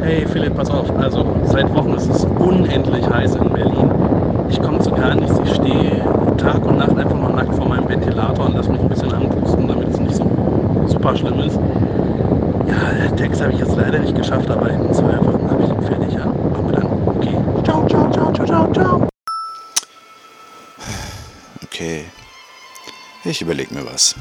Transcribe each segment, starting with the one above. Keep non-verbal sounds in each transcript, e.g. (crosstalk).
Hey Philipp, pass auf. Also seit Wochen ist es unendlich heiß in Berlin. Ich komme zu gar nichts. Ich stehe Tag und Nacht einfach mal nackt vor meinem Ventilator und lasse mich ein bisschen anpusten, damit es nicht so super schlimm ist. Ja, Text habe ich jetzt leider nicht geschafft, aber in zwei Wochen habe ich ihn fertig. Ja, wir dann. Okay. Ciao, ciao, ciao, ciao, ciao, ciao. Okay. Ich überlege mir was.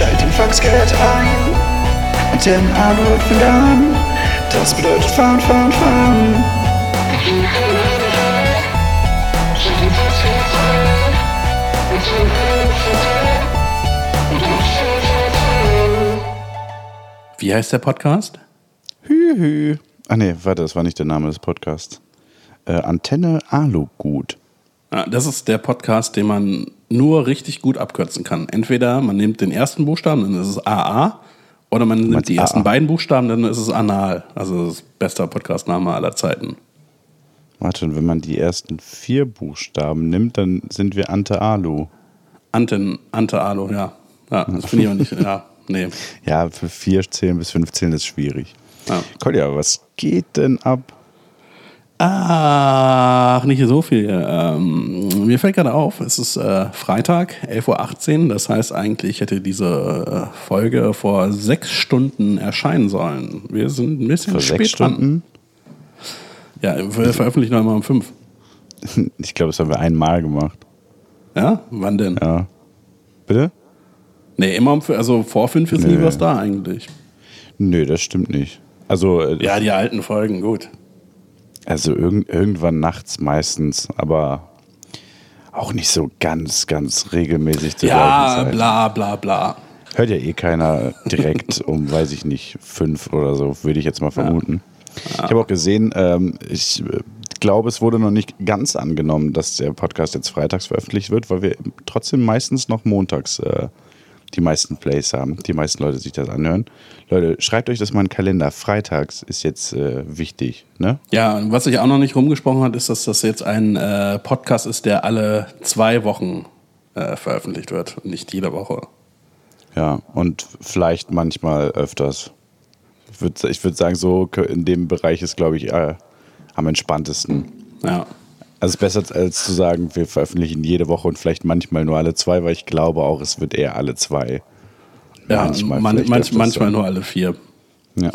Schalt den Faxgerät ein. Antennen fängt an, das bedeutet fahren, fahren, fahren. Wie heißt der Podcast? Hü, hü. Ah nee, warte, das war nicht der Name des Podcasts. Äh, Antenne Alugut. Ja, das ist der Podcast, den man nur richtig gut abkürzen kann. Entweder man nimmt den ersten Buchstaben, dann ist es AA, oder man nimmt die ersten AA? beiden Buchstaben, dann ist es Anal. Also das beste Podcastname aller Zeiten. Warte, und wenn man die ersten vier Buchstaben nimmt, dann sind wir Ante Alu. Anten, Ante Alu, ja. Ja, das finde ich auch nicht, ja, nee. (laughs) Ja, für vier zählen bis 15 ist schwierig. Ja. Kolja, was geht denn ab? Ach, nicht so viel. Ähm, mir fällt gerade auf, es ist äh, Freitag, 11.18 Uhr. Das heißt eigentlich hätte diese äh, Folge vor sechs Stunden erscheinen sollen. Wir sind ein bisschen Vor spät sechs Stunden? dran. Ja, wir veröffentlichen noch mal um fünf. (laughs) Ich glaube, das haben wir einmal gemacht. Ja? Wann denn? Ja. Bitte? Nee, immer um fünf. Also vor fünf ist nie Nö. was da eigentlich. Nö, das stimmt nicht. Also, äh, Ja, die alten Folgen, gut. Also irgend, irgendwann nachts meistens, aber auch nicht so ganz, ganz regelmäßig zur Ja, bla bla bla. Hört ja eh keiner direkt (laughs) um, weiß ich nicht, fünf oder so, würde ich jetzt mal vermuten. Ich habe auch gesehen, ähm, ich äh, glaube, es wurde noch nicht ganz angenommen, dass der Podcast jetzt freitags veröffentlicht wird, weil wir trotzdem meistens noch montags äh, die meisten Plays haben, die meisten Leute sich das anhören. Leute, schreibt euch das mal in den Kalender. Freitags ist jetzt äh, wichtig, ne? Ja, und was sich auch noch nicht rumgesprochen hat, ist, dass das jetzt ein äh, Podcast ist, der alle zwei Wochen äh, veröffentlicht wird und nicht jede Woche. Ja, und vielleicht manchmal öfters. Ich würde würd sagen, so in dem Bereich ist, glaube ich, am entspanntesten. Ja. Also es ist besser als zu sagen, wir veröffentlichen jede Woche und vielleicht manchmal nur alle zwei, weil ich glaube auch, es wird eher alle zwei. Ja, Manchmal man, manch, manchmal nur alle vier. Ja.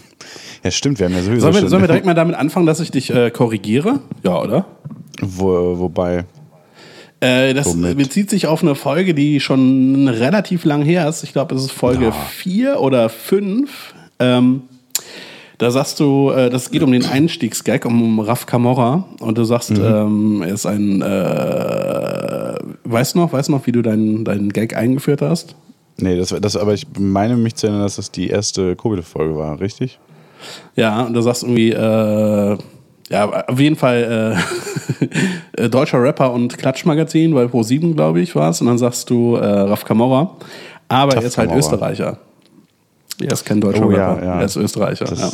(laughs) ja, stimmt, wir haben ja sowieso Sollen wir, sollen wir (laughs) direkt mal damit anfangen, dass ich dich äh, korrigiere? Ja, oder? Wo, wobei, Äh, das Womit? bezieht sich auf eine Folge, die schon relativ lang her ist. Ich glaube, es ist Folge 4 oder 5. Ähm, da sagst du, äh, das geht um den Einstiegsgag, um Raf Camorra. Und du sagst, Mhm. ähm, er ist ein. Äh, weißt du noch, weißt du noch, wie du deinen deinen Gag eingeführt hast? nee, das, das, aber ich meine mich zu erinnern, dass das die erste Kobel-Folge war, richtig? Ja, und da sagst du irgendwie, äh, ja, auf jeden Fall äh, (laughs) äh, deutscher Rapper und Klatschmagazin, bei Pro7, glaube ich, war es. Und dann sagst du äh, Raf Camorra. Aber Raf er ist halt Camorra. Österreicher. Er ist kein deutscher Oh, ja, Rapper, ja. er ist Österreicher. Das, ja.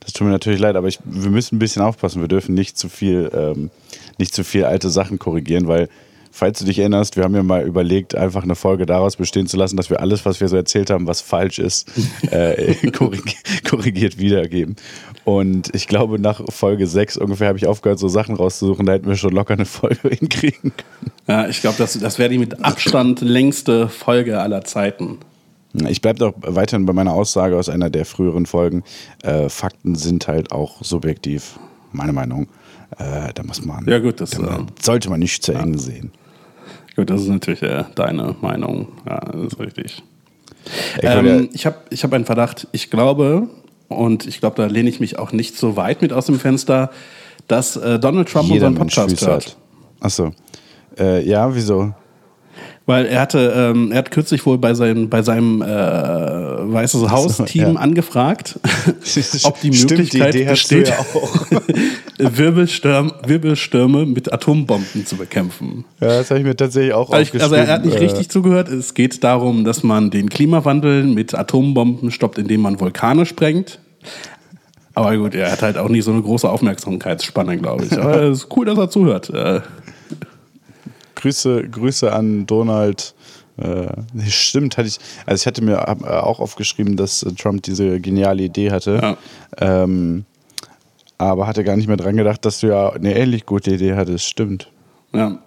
das tut mir natürlich leid, aber ich, wir müssen ein bisschen aufpassen. Wir dürfen nicht zu viel, ähm, nicht zu viel alte Sachen korrigieren, weil, falls du dich erinnerst, wir haben ja mal überlegt, einfach eine Folge daraus bestehen zu lassen, dass wir alles, was wir so erzählt haben, was falsch ist, (laughs) äh, korrig korrigiert wiedergeben. Und ich glaube, nach Folge 6 ungefähr habe ich aufgehört, so Sachen rauszusuchen. Da hätten wir schon locker eine Folge (laughs) hinkriegen können. ja, ich glaube, das, das wäre die mit Abstand längste Folge aller Zeiten. Ich bleibe doch weiterhin bei meiner Aussage aus einer der früheren Folgen. Äh, Fakten sind halt auch subjektiv, meine Meinung. Äh, da muss man, Ja, gut, das, da äh, sollte man nicht zu eng sehen. Gut, das ist natürlich äh, deine Meinung. Ja, das ist richtig. Ich Ähm, ich habe ich hab einen Verdacht. Ich glaube, und ich glaube, da lehne ich mich auch nicht so weit mit aus dem Fenster, dass äh, Donald Trump unseren Podcast hört. Achso. Äh, ja, wieso? Weil er hatte, ähm, er hat kürzlich wohl bei seinem, bei seinem äh, Weißes Haus-Team ja. angefragt, (laughs) ob die Stimmt, Möglichkeit die besteht, ja auch. (laughs) Wirbelsturm, Wirbelstürme mit Atombomben zu bekämpfen. Ja, das habe ich mir tatsächlich auch also, ich, also er hat nicht äh, richtig zugehört. Es geht darum, dass man den Klimawandel mit Atombomben stoppt, indem man Vulkane sprengt. Aber gut, er hat halt auch nicht so eine große Aufmerksamkeitsspanne, glaube ich. Aber (laughs) es ist cool, dass er zuhört. Grüße, Grüße an Donald. Äh, stimmt, hatte ich. Also ich hatte mir äh, auch aufgeschrieben, dass äh, Trump diese geniale Idee hatte. Ja. Ähm, aber hatte gar nicht mehr dran gedacht, dass du ja eine ähnlich gute Idee hattest. Stimmt. Ja.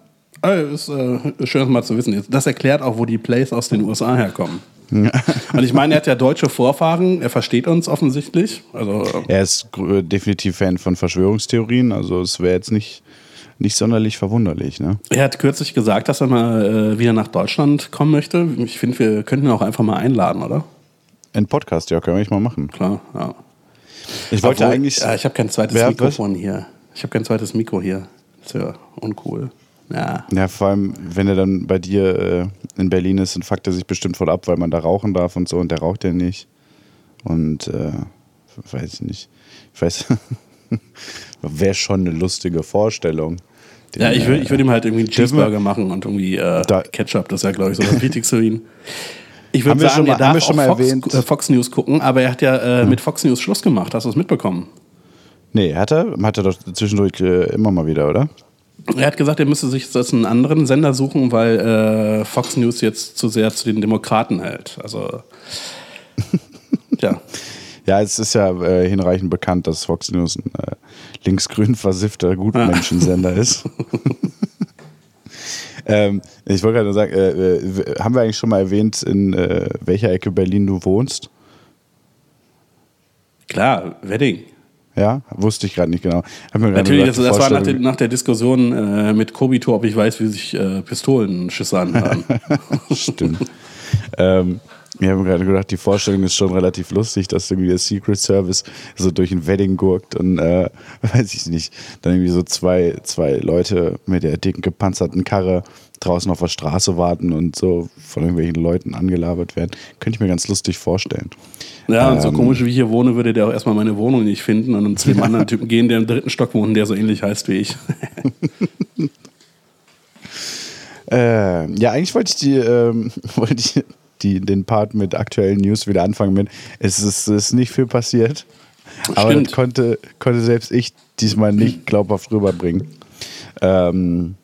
Also, ist äh, schön, das mal zu wissen. Das erklärt auch, wo die Plays aus den USA herkommen. Und (laughs) ich meine, er hat ja deutsche Vorfahren, er versteht uns offensichtlich. Also, Er ist definitiv Fan von Verschwörungstheorien, also es wäre jetzt nicht, nicht sonderlich verwunderlich. Ne? er hat kürzlich gesagt, dass er mal äh, wieder nach Deutschland kommen möchte. Ich finde, wir könnten ihn auch einfach mal einladen, oder? Ein Podcast, ja, können wir nicht mal machen. Klar, ja. Ich wollte Obwohl, eigentlich. Ja, ich habe kein zweites Wer- Mikrofon hier. Ich habe kein zweites Mikro hier. Das ist ja uncool. Ja. Ja, vor allem, wenn er dann bei dir äh, in Berlin ist, dann fuckt er sich bestimmt voll ab, weil man da rauchen darf und so und der raucht ja nicht. Und äh, weiß ich nicht. Ich weiß, (laughs) wäre schon eine lustige Vorstellung. Den, Ja, ich würde äh, würd ihm halt irgendwie einen Cheeseburger machen und irgendwie äh, Da- Ketchup. Das ist ja, glaube ich, so das Wichtigste für ihn. Ich würde sagen, schon mal- er darf schon mal Fox, erwähnt- äh, Fox News gucken, aber er hat ja äh, mit Fox News Schluss gemacht. Hast du es mitbekommen? Nee, hat er? Hat er doch zwischendurch äh, immer mal wieder, oder? Er hat gesagt, er müsste sich jetzt einen anderen Sender suchen, weil äh, Fox News jetzt zu sehr zu den Demokraten hält. Also, (laughs) ja. Ja, es ist ja äh, hinreichend bekannt, dass Fox News ein äh, linksgrün versiffter Gutmenschensender ist. (laughs) ähm, ich wollte gerade nur sagen, äh, äh, haben wir eigentlich schon mal erwähnt, in äh, welcher Ecke Berlin du wohnst? Klar, Wedding. Ja, wusste ich gerade nicht genau. Natürlich, das, das war nach der, nach der Diskussion äh, mit Kobito, ob ich weiß, wie sich äh, Pistolenschüsse anhören. (laughs) Stimmt. ähm, ich habe mir gerade gedacht, die Vorstellung ist schon relativ lustig, dass irgendwie der Secret Service so durch ein Wedding gurkt und äh, (laughs) weiß ich nicht, dann irgendwie so zwei, zwei Leute mit der dicken gepanzerten Karre draußen auf der Straße warten und so von irgendwelchen Leuten angelabert werden. Könnte ich mir ganz lustig vorstellen. Ja, und so Ähm. komisch wie ich hier wohne, würde der auch erstmal meine Wohnung nicht finden und dann zu dem (laughs) anderen Typen gehen, der im dritten Stock wohnt, der so ähnlich heißt wie ich. (laughs) Äh, ja, eigentlich wollte ich die, ähm, wollte ich die, den Part mit aktuellen News wieder anfangen mit. Es ist, es ist nicht viel passiert. Aber Stimmt. das konnte, konnte selbst ich diesmal nicht glaubhaft rüberbringen. Ähm,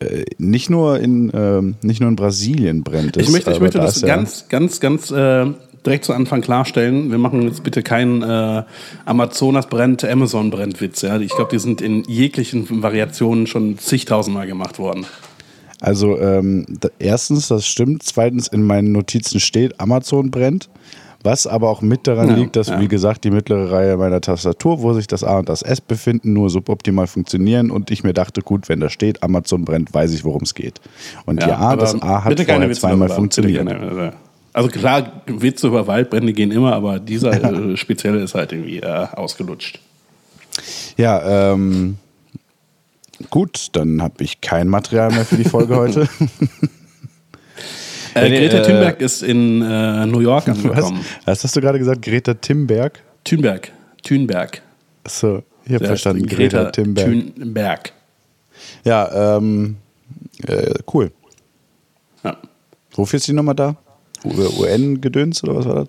äh, nicht, nur in, ähm, nicht nur in Brasilien brennt es. Ich möchte, ich aber möchte da das ja- ganz, ganz, ganz äh, direkt zu Anfang klarstellen. Wir machen jetzt bitte keinen äh, Amazonas brennt, Amazon brennt Witz. Ja? Ich glaube, die sind in jeglichen Variationen schon zigtausendmal gemacht worden. Also ähm, erstens, das stimmt. Zweitens, in meinen Notizen steht, Amazon brennt. Was aber auch mit daran Ja, liegt, dass, ja. wie gesagt, die mittlere Reihe meiner Tastatur, wo sich das A und das S befinden, nur suboptimal funktionieren. Und ich mir dachte, gut, wenn da steht, Amazon brennt, weiß ich, worum es geht. Und ja, aber das A hat bitte keine vorher Witze zweimal darüber. funktioniert. Bitte keine, also klar, Witze über Waldbrände gehen immer, aber dieser äh, spezielle ist halt irgendwie äh, ausgelutscht. Ja, ähm, gut, dann habe ich kein Material mehr für die Folge heute. (laughs) Äh, Nee, Greta äh, Thunberg ist in äh, New York (laughs) Was? angekommen. Was hast du gerade gesagt? Greta Thunberg? Thunberg. Thunberg. Achso, ich habe verstanden. heißt Greta, Thunberg. Thunberg. ja, ähm, äh, cool. Ja. Wofür ist die nochmal da? UN-Gedöns oder was war das?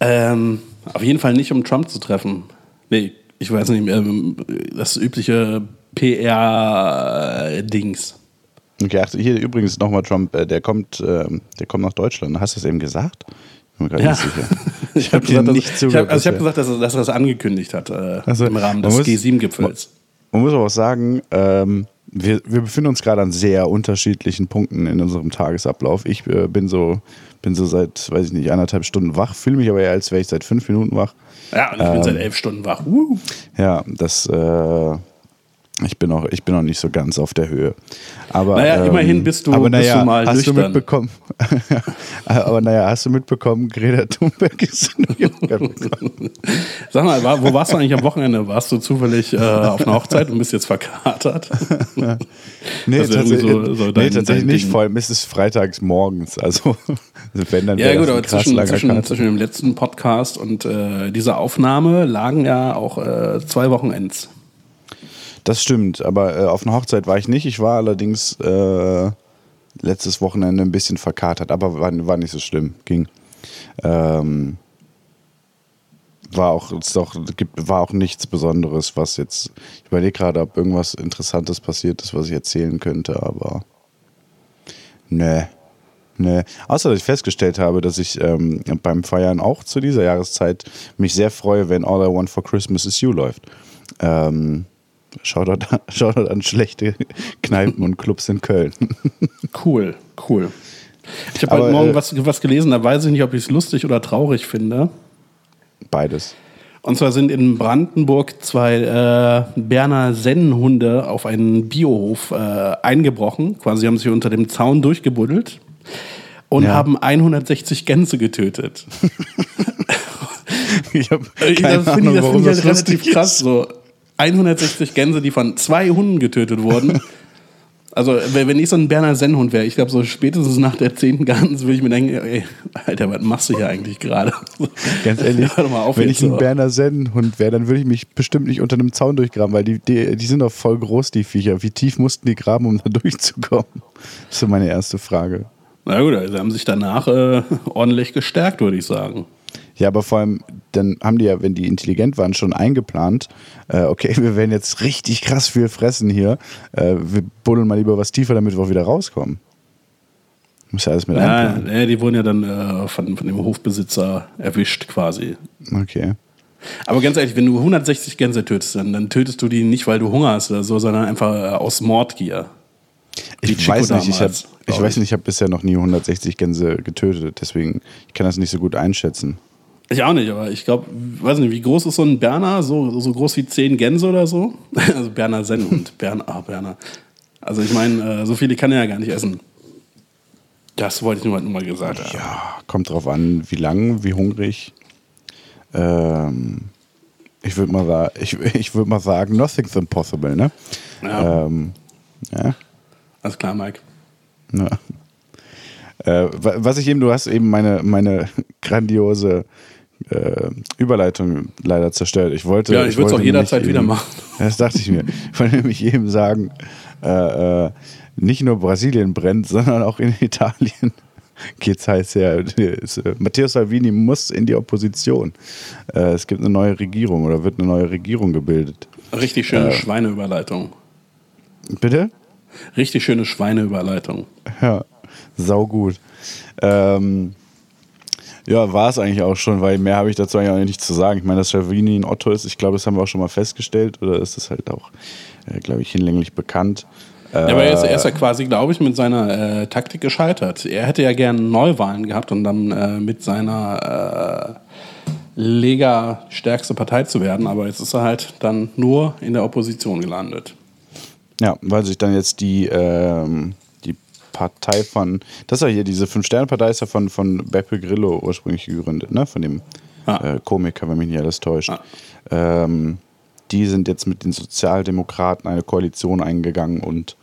Ähm, auf jeden Fall nicht, um Trump zu treffen. Nee, ich weiß nicht, ähm, das übliche PR-Dings. Okay, ach, hier übrigens nochmal Trump, äh, der kommt, ähm, der kommt nach Deutschland. Hast du das eben gesagt? Ich bin mir gerade Ja. nicht sicher. (laughs) Ich habe gesagt, nicht dass, ich hab, also ich hab gesagt dass, er, dass er das angekündigt hat äh, Also, im Rahmen des muss- G7-Gipfels. Man muss aber auch sagen, ähm, wir, wir befinden uns gerade an sehr unterschiedlichen Punkten in unserem Tagesablauf. Ich äh, bin so bin so seit, weiß ich nicht, anderthalb Stunden wach, fühle mich aber eher, als wäre ich seit fünf Minuten wach. Ja, und ich bin seit elf Stunden wach. Uh. Ja, das, äh, Ich bin, auch, ich bin auch nicht so ganz auf der Höhe. Aber, naja, ähm, immerhin bist du, aber, naja, bist du mal hast nüchtern. du mitbekommen. (laughs) aber naja, hast du mitbekommen, Greta Thunberg ist in New York. Sag mal, wo warst du eigentlich am Wochenende? Warst du zufällig äh, auf einer Hochzeit und bist jetzt verkatert? (laughs) nee, tatsächlich, so, so dein, nee, tatsächlich nicht. Vor allem ist es freitags morgens. Also, (laughs) wenn dann Ja, gut, aber zwischen, zwischen, zwischen, dem letzten Podcast und äh, dieser Aufnahme lagen ja auch äh, zwei Wochenends. Das stimmt, aber äh, auf einer Hochzeit war ich nicht. Ich war allerdings äh, letztes Wochenende ein bisschen verkatert, aber war, war nicht so schlimm. Ging. Ähm, war auch, doch, war auch nichts Besonderes, was jetzt. Ich überlege gerade, ob irgendwas Interessantes passiert ist, was ich erzählen könnte, aber. Nee. Nee. Außer, dass ich festgestellt habe, dass ich ähm, beim Feiern auch zu dieser Jahreszeit mich sehr freue, wenn All I Want for Christmas is You läuft. Ähm, Shoutout, (laughs) Shoutout an schlechte Kneipen und Clubs in Köln. (laughs) Cool, cool. Ich habe heute Morgen äh, was, was gelesen, da weiß ich nicht, ob ich es lustig oder traurig finde. Beides. Und zwar sind in Brandenburg zwei äh, Berner Sennenhunde auf einen Biohof äh, eingebrochen. Quasi haben sie unter dem Zaun durchgebuddelt und ja. haben 160 Gänse getötet. (laughs) ich habe keine das finde ich, das find ich halt relativ krass. So. 160 Gänse, die von zwei Hunden getötet wurden. Also, wenn ich so ein Berner Sennhund wäre, ich glaube, so spätestens nach der zehnten Gans würde ich mir denken, ey, Alter, was machst du hier eigentlich gerade? Ganz ehrlich, auf, wenn ich ein so. Berner Sennhund wäre, dann würde ich mich bestimmt nicht unter einem Zaun durchgraben, weil die, die, die sind doch voll groß, die Viecher. Wie tief mussten die graben, um da (laughs) durchzukommen? Das ist so meine erste Frage. Na gut, also sie haben sich danach äh, ordentlich gestärkt, würde ich sagen. Ja, aber vor allem, dann haben die ja, wenn die intelligent waren, schon eingeplant, äh, okay, (laughs) wir werden jetzt richtig krass viel fressen hier. Äh, wir buddeln mal lieber was tiefer, damit wir auch wieder rauskommen. Muss ja alles mit ja, einplanen. Ja, die wurden ja dann äh, von, von dem Hofbesitzer erwischt quasi. Okay. Aber ganz ehrlich, wenn du 160 Gänse tötest, dann, dann tötest du die nicht, weil du Hunger hast oder so, sondern einfach äh, aus Mordgier. Ich weiß nicht, ich, hab, ich weiß nicht, ich habe bisher noch nie 160 Gänse getötet, deswegen ich kann das nicht so gut einschätzen. Ich auch nicht, aber ich glaube, weiß nicht, wie groß ist so ein Berner? So, so groß wie zehn Gänse oder so? (laughs) Also Berner Sennhund. Berner, ah, Berner. Also ich meine, äh, so viele kann er ja gar nicht essen. Das wollte ich nur mal gesagt haben. Ja, kommt drauf an, wie lang, wie hungrig. Ähm, ich würde mal, ich, (laughs) ich würd mal sagen, nothing's impossible, ne? Ja. Ähm, ja. Alles klar, Mike. Ja. Äh, was ich eben, du hast eben meine, meine (laughs) grandiose äh, Überleitung leider zerstört. Ich wollte. Ja, ich würde es auch jederzeit eben, wieder machen. (laughs) Das dachte ich mir. Ich wollte nämlich eben sagen, äh, äh, nicht nur Brasilien brennt, sondern auch in (laughs) Italien geht's heiß her. Matteo Salvini muss in die Opposition. Äh, es gibt eine neue Regierung oder wird eine neue Regierung gebildet. Richtig schöne äh, Schweineüberleitung. Bitte? Richtig schöne Schweineüberleitung. Ja, saugut. Ähm, ja, war es eigentlich auch schon, weil mehr habe ich dazu eigentlich auch nicht zu sagen. Ich meine, dass Schavini ein Otto ist, ich glaube, das haben wir auch schon mal festgestellt, oder ist das halt auch, äh, glaube ich, hinlänglich bekannt. Ja, aber er ist, er ist ja quasi, glaube ich, mit seiner äh, Taktik gescheitert. Er hätte ja gerne Neuwahlen gehabt und dann äh, mit seiner äh, Lega stärkste Partei zu werden, aber jetzt ist er halt dann nur in der Opposition gelandet. Ja, weil sich dann jetzt die, ähm, Partei von, das ist ja hier, diese Fünf-Sterne-Partei ist ja von, von Beppe Grillo ursprünglich gegründet, ne? Von dem ah. äh, Komiker, wenn mich nicht alles täuscht. Ah. Ähm, die sind jetzt mit den Sozialdemokraten eine Koalition eingegangen und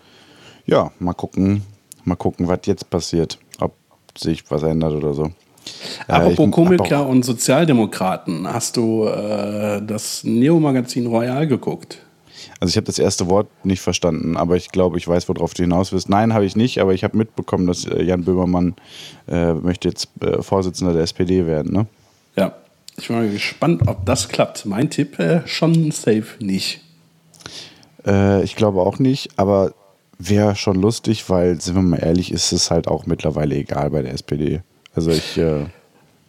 ja, mal gucken, mal gucken, was jetzt passiert, ob sich was ändert oder so. Äh, Apropos äh, Komiker und Sozialdemokraten, hast du äh, das Neo-Magazin Royal geguckt? Also ich habe das erste Wort nicht verstanden, aber ich glaube, ich weiß, worauf du hinaus willst. Nein, habe ich nicht, aber ich habe mitbekommen, dass äh, Jan Böhmermann äh, möchte jetzt äh, Vorsitzender der SPD werden, ne? Ja, ich bin mal gespannt, ob das klappt. Mein Tipp äh, schon safe nicht. Äh, ich glaube auch nicht, aber wäre schon lustig, weil, sind wir mal ehrlich, ist es halt auch mittlerweile egal bei der SPD. Also ich äh,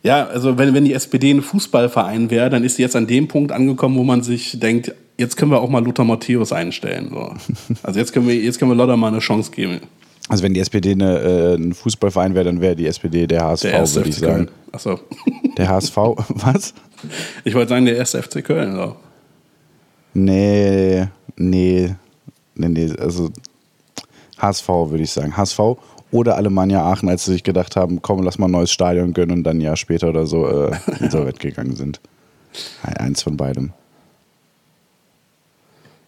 ja, also wenn, wenn die SPD ein Fußballverein wäre, dann ist sie jetzt an dem Punkt angekommen, wo man sich denkt, jetzt können wir auch mal Lothar Matthäus einstellen. So. Also jetzt können wir, jetzt können wir Lothar mal eine Chance geben. Also wenn die SPD eine, äh, ein Fußballverein wäre, dann wäre die SPD der HSV, der würde ich sagen. Achso. (laughs) Der HSV, (laughs) was? Ich wollte sagen, der erste FC Köln. So. Nee, nee. nee, nee, also HSV würde ich sagen. HSV oder Alemannia Aachen, als sie sich gedacht haben, komm, lass mal ein neues Stadion gönnen und dann ein Jahr später oder so äh, insolvent (laughs) gegangen sind. Eins von beidem.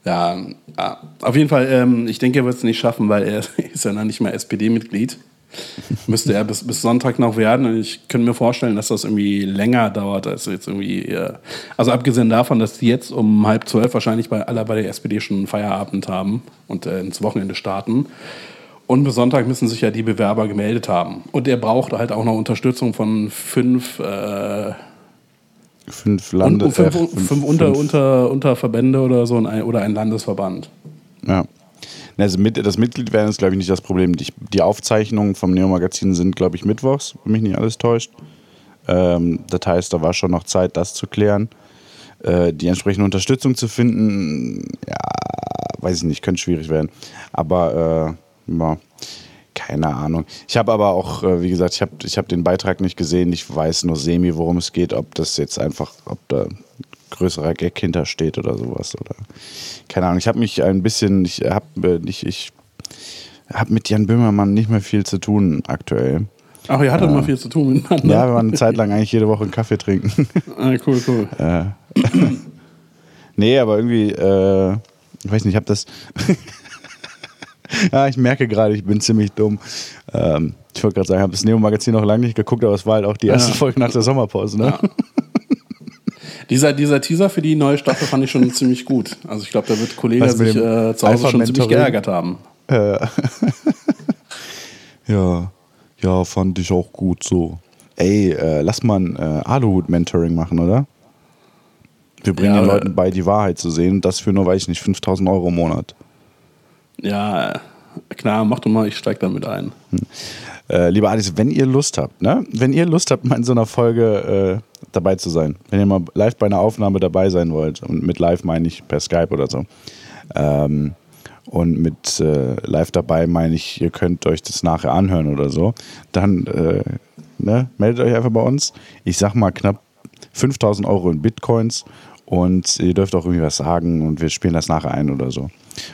Ja, ja, auf jeden Fall, ähm, ich denke, er wird es nicht schaffen, weil er (laughs) ist ja noch nicht mal SPD-Mitglied. (laughs) Müsste er bis, bis Sonntag noch werden. Und ich könnte mir vorstellen, dass das irgendwie länger dauert als jetzt irgendwie. Äh, also abgesehen davon, dass die jetzt um halb zwölf wahrscheinlich bei alle bei der SPD schon Feierabend haben und äh, ins Wochenende starten. Und bis Sonntag müssen sich ja die Bewerber gemeldet haben. Und er braucht halt auch noch Unterstützung von fünf äh, fünf Lande, fünf, äh, fünf, fünf, unter, fünf. Unter, Unterverbände oder so ein, oder ein Landesverband. Ja. Also mit, das Mitgliedwerden ist, glaube ich, nicht das Problem. Die, die Aufzeichnungen vom Neo-Magazin sind, glaube ich, mittwochs, wenn mich nicht alles täuscht. Ähm, das heißt, da war schon noch Zeit, das zu klären. Äh, die entsprechende Unterstützung zu finden, ja, weiß ich nicht, könnte schwierig werden. Aber, äh, ja, keine Ahnung. Ich habe aber auch, äh, wie gesagt, ich habe ich hab den Beitrag nicht gesehen. Ich weiß nur semi, worum es geht. Ob das jetzt einfach, ob da größerer Gag hintersteht oder sowas. Oder keine Ahnung. Ich habe mich ein bisschen, ich habe äh, ich, ich hab mit Jan Böhmermann nicht mehr viel zu tun aktuell. Ach, ihr hattet äh, mal viel zu tun miteinander. Ja, wir waren eine Zeit lang eigentlich jede Woche einen Kaffee trinken. (laughs) Ah, cool, cool. (laughs) Äh, (laughs) nee, aber irgendwie, äh, ich weiß nicht, ich habe das. (laughs) ja, ich merke gerade, ich bin ziemlich dumm. Ähm, ich wollte gerade sagen, ich habe das Neo-Magazin noch lange nicht geguckt, aber es war halt auch die erste ja. Folge nach der Sommerpause. Ne? Ja. (laughs) Dieser, dieser Teaser für die neue Staffel fand ich schon ziemlich gut. Also ich glaube, da wird Kollege sich äh, zu Hause schon ziemlich geärgert haben. Äh. (laughs) ja, ja, fand ich auch gut so. Ey, äh, lass mal ein äh, Aluhut-Mentoring machen, oder? Wir bringen ja, den Leuten bei, die Wahrheit zu sehen. Das für nur, weiß ich nicht, 5000 Euro im Monat. Ja, klar, mach doch mal, ich steig damit ein. Hm. Äh, lieber Alice, wenn ihr Lust habt, ne? wenn ihr Lust habt, mal in so einer Folge äh, dabei zu sein, wenn ihr mal live bei einer Aufnahme dabei sein wollt, und mit live meine ich per Skype oder so, ähm, und mit äh, live dabei meine ich, ihr könnt euch das nachher anhören oder so, dann äh, ne? meldet euch einfach bei uns. Ich sag mal knapp 5000 Euro in Bitcoins und ihr dürft auch irgendwie was sagen und wir spielen das nachher ein oder so.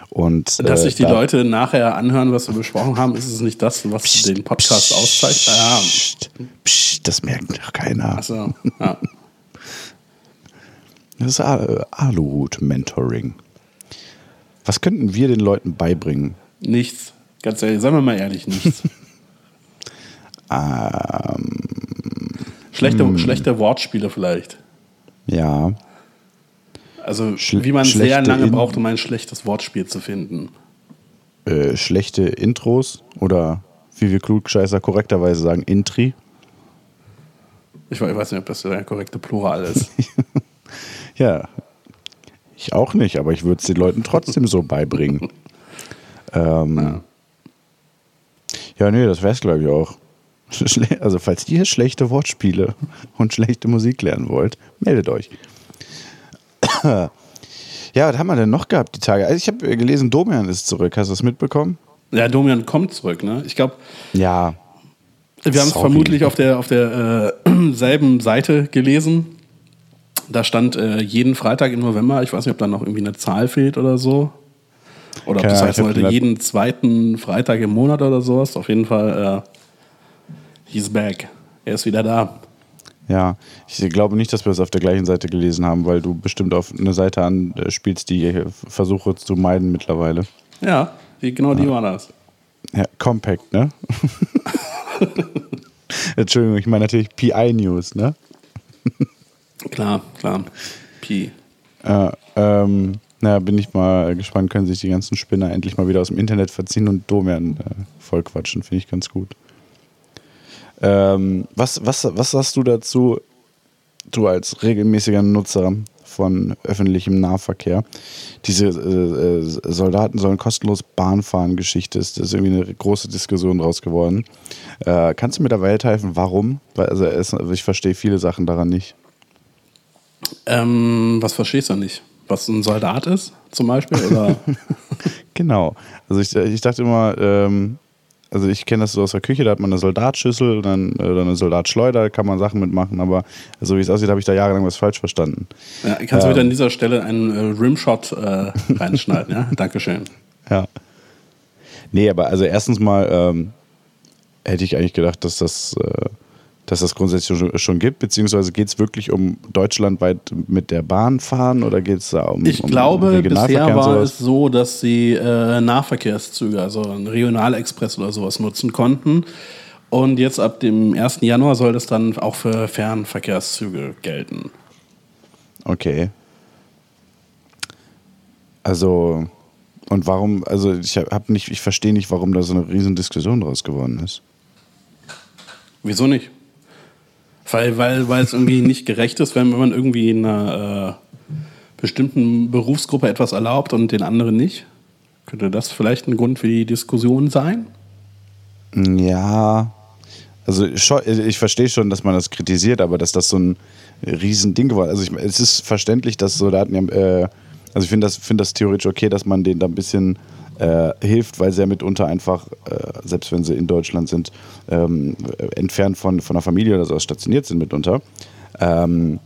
Und, Dass äh, sich die da Leute nachher anhören, was wir besprochen haben, ist es nicht das, was psst, den Podcast psst, auszeichnet? Ah. Psst, psst, das merkt doch keiner. Achso, ja. Das ist Aluhut-Mentoring. Was könnten wir den Leuten beibringen? Nichts. Ganz ehrlich, sagen wir mal ehrlich, nichts. (laughs) ähm, schlechte, hm. schlechte Wortspiele vielleicht. Ja. Also Schle wie man sehr lange In braucht, um ein schlechtes Wortspiel zu finden. Äh, schlechte Intros oder wie wir Klugscheißer korrekterweise sagen, Intri. Ich weiß nicht, ob das der korrekte Plural ist. (laughs) ja, ich auch nicht, aber ich würde es den Leuten trotzdem so beibringen. (laughs) ähm, ja. ja, nee, das wäre es, glaube ich, auch. (laughs) Also, falls ihr schlechte Wortspiele und schlechte Musik lernen wollt, meldet euch. (laughs) Ja, was haben wir denn noch gehabt die Tage? Also ich habe gelesen, Domian ist zurück. Hast du das mitbekommen? Ja, Domian kommt zurück, ne? Ich glaube. Ja. Wir haben es vermutlich auf der, auf der äh, (clears throat) selben Seite gelesen. Da stand äh, jeden Freitag im November, ich weiß nicht, ob da noch irgendwie eine Zahl fehlt oder so. Oder ob ja, das heißt heute jeden zweiten Freitag im Monat oder sowas. Auf jeden Fall, äh, he's back. Er ist wieder da. Ja, ich glaube nicht, dass wir es auf der gleichen Seite gelesen haben, weil du bestimmt auf eine Seite anspielst, die ich versuche zu meiden mittlerweile. Ja, genau die war das. Ja, Compact, ne? (laughs) Entschuldigung, ich meine natürlich PI News, ne? klar, klar. P. Äh, ähm, na, bin ich mal gespannt, können sich die ganzen Spinner endlich mal wieder aus dem Internet verziehen und Domian äh, vollquatschen, finde ich ganz gut. Ähm, was, was, was sagst du dazu, du als regelmäßiger Nutzer von öffentlichem Nahverkehr? Diese äh, äh, Soldaten sollen kostenlos Bahn fahren Geschichte ist, ist irgendwie eine große Diskussion draus geworden. Äh, kannst du mir da weiterhelfen, warum? Weil, also, es, also ich verstehe viele Sachen daran nicht. Ähm, was verstehst du nicht? Was ein Soldat ist, zum Beispiel? Oder? (laughs) genau. Also ich, ich dachte immer, ähm, also ich kenne das so aus der Küche, da hat man eine Soldatschüssel dann, oder eine Soldatschleuder, kann man Sachen mitmachen, aber so wie es aussieht, habe ich da jahrelang was falsch verstanden. Ja, kannst du ähm, wieder an dieser Stelle einen äh, Rimshot äh, reinschneiden, ja? (laughs) Dankeschön. Ja. Nee, aber also erstens mal ähm, hätte ich eigentlich gedacht, dass das, äh, dass das grundsätzlich schon, schon gibt, beziehungsweise geht es wirklich um deutschlandweit mit der Bahn fahren oder geht es da um Ich um glaube, bisher war es so, dass sie äh, Nahverkehrszüge, also einen Regionalexpress oder sowas nutzen konnten. Und jetzt ab dem 1. Januar soll das dann auch für Fernverkehrszüge gelten. Okay. Also, und warum, also ich hab nicht, ich verstehe nicht, warum da so eine riesen Diskussion draus geworden ist. Wieso nicht? Weil, weil, weil es irgendwie nicht gerecht ist, wenn man irgendwie einer äh, bestimmten Berufsgruppe etwas erlaubt und den anderen nicht. Könnte das vielleicht ein Grund für die Diskussion sein? Ja, also ich verstehe schon, dass man das kritisiert, aber dass das so ein Riesending geworden ist. Also ich, es ist verständlich, dass Soldaten, äh, also ich finde das, find das theoretisch okay, dass man denen da ein bisschen äh, hilft, weil sie ja mitunter einfach, äh, selbst wenn sie in Deutschland sind, ähm, entfernt von, von der Familie oder so stationiert sind mitunter. Ähm,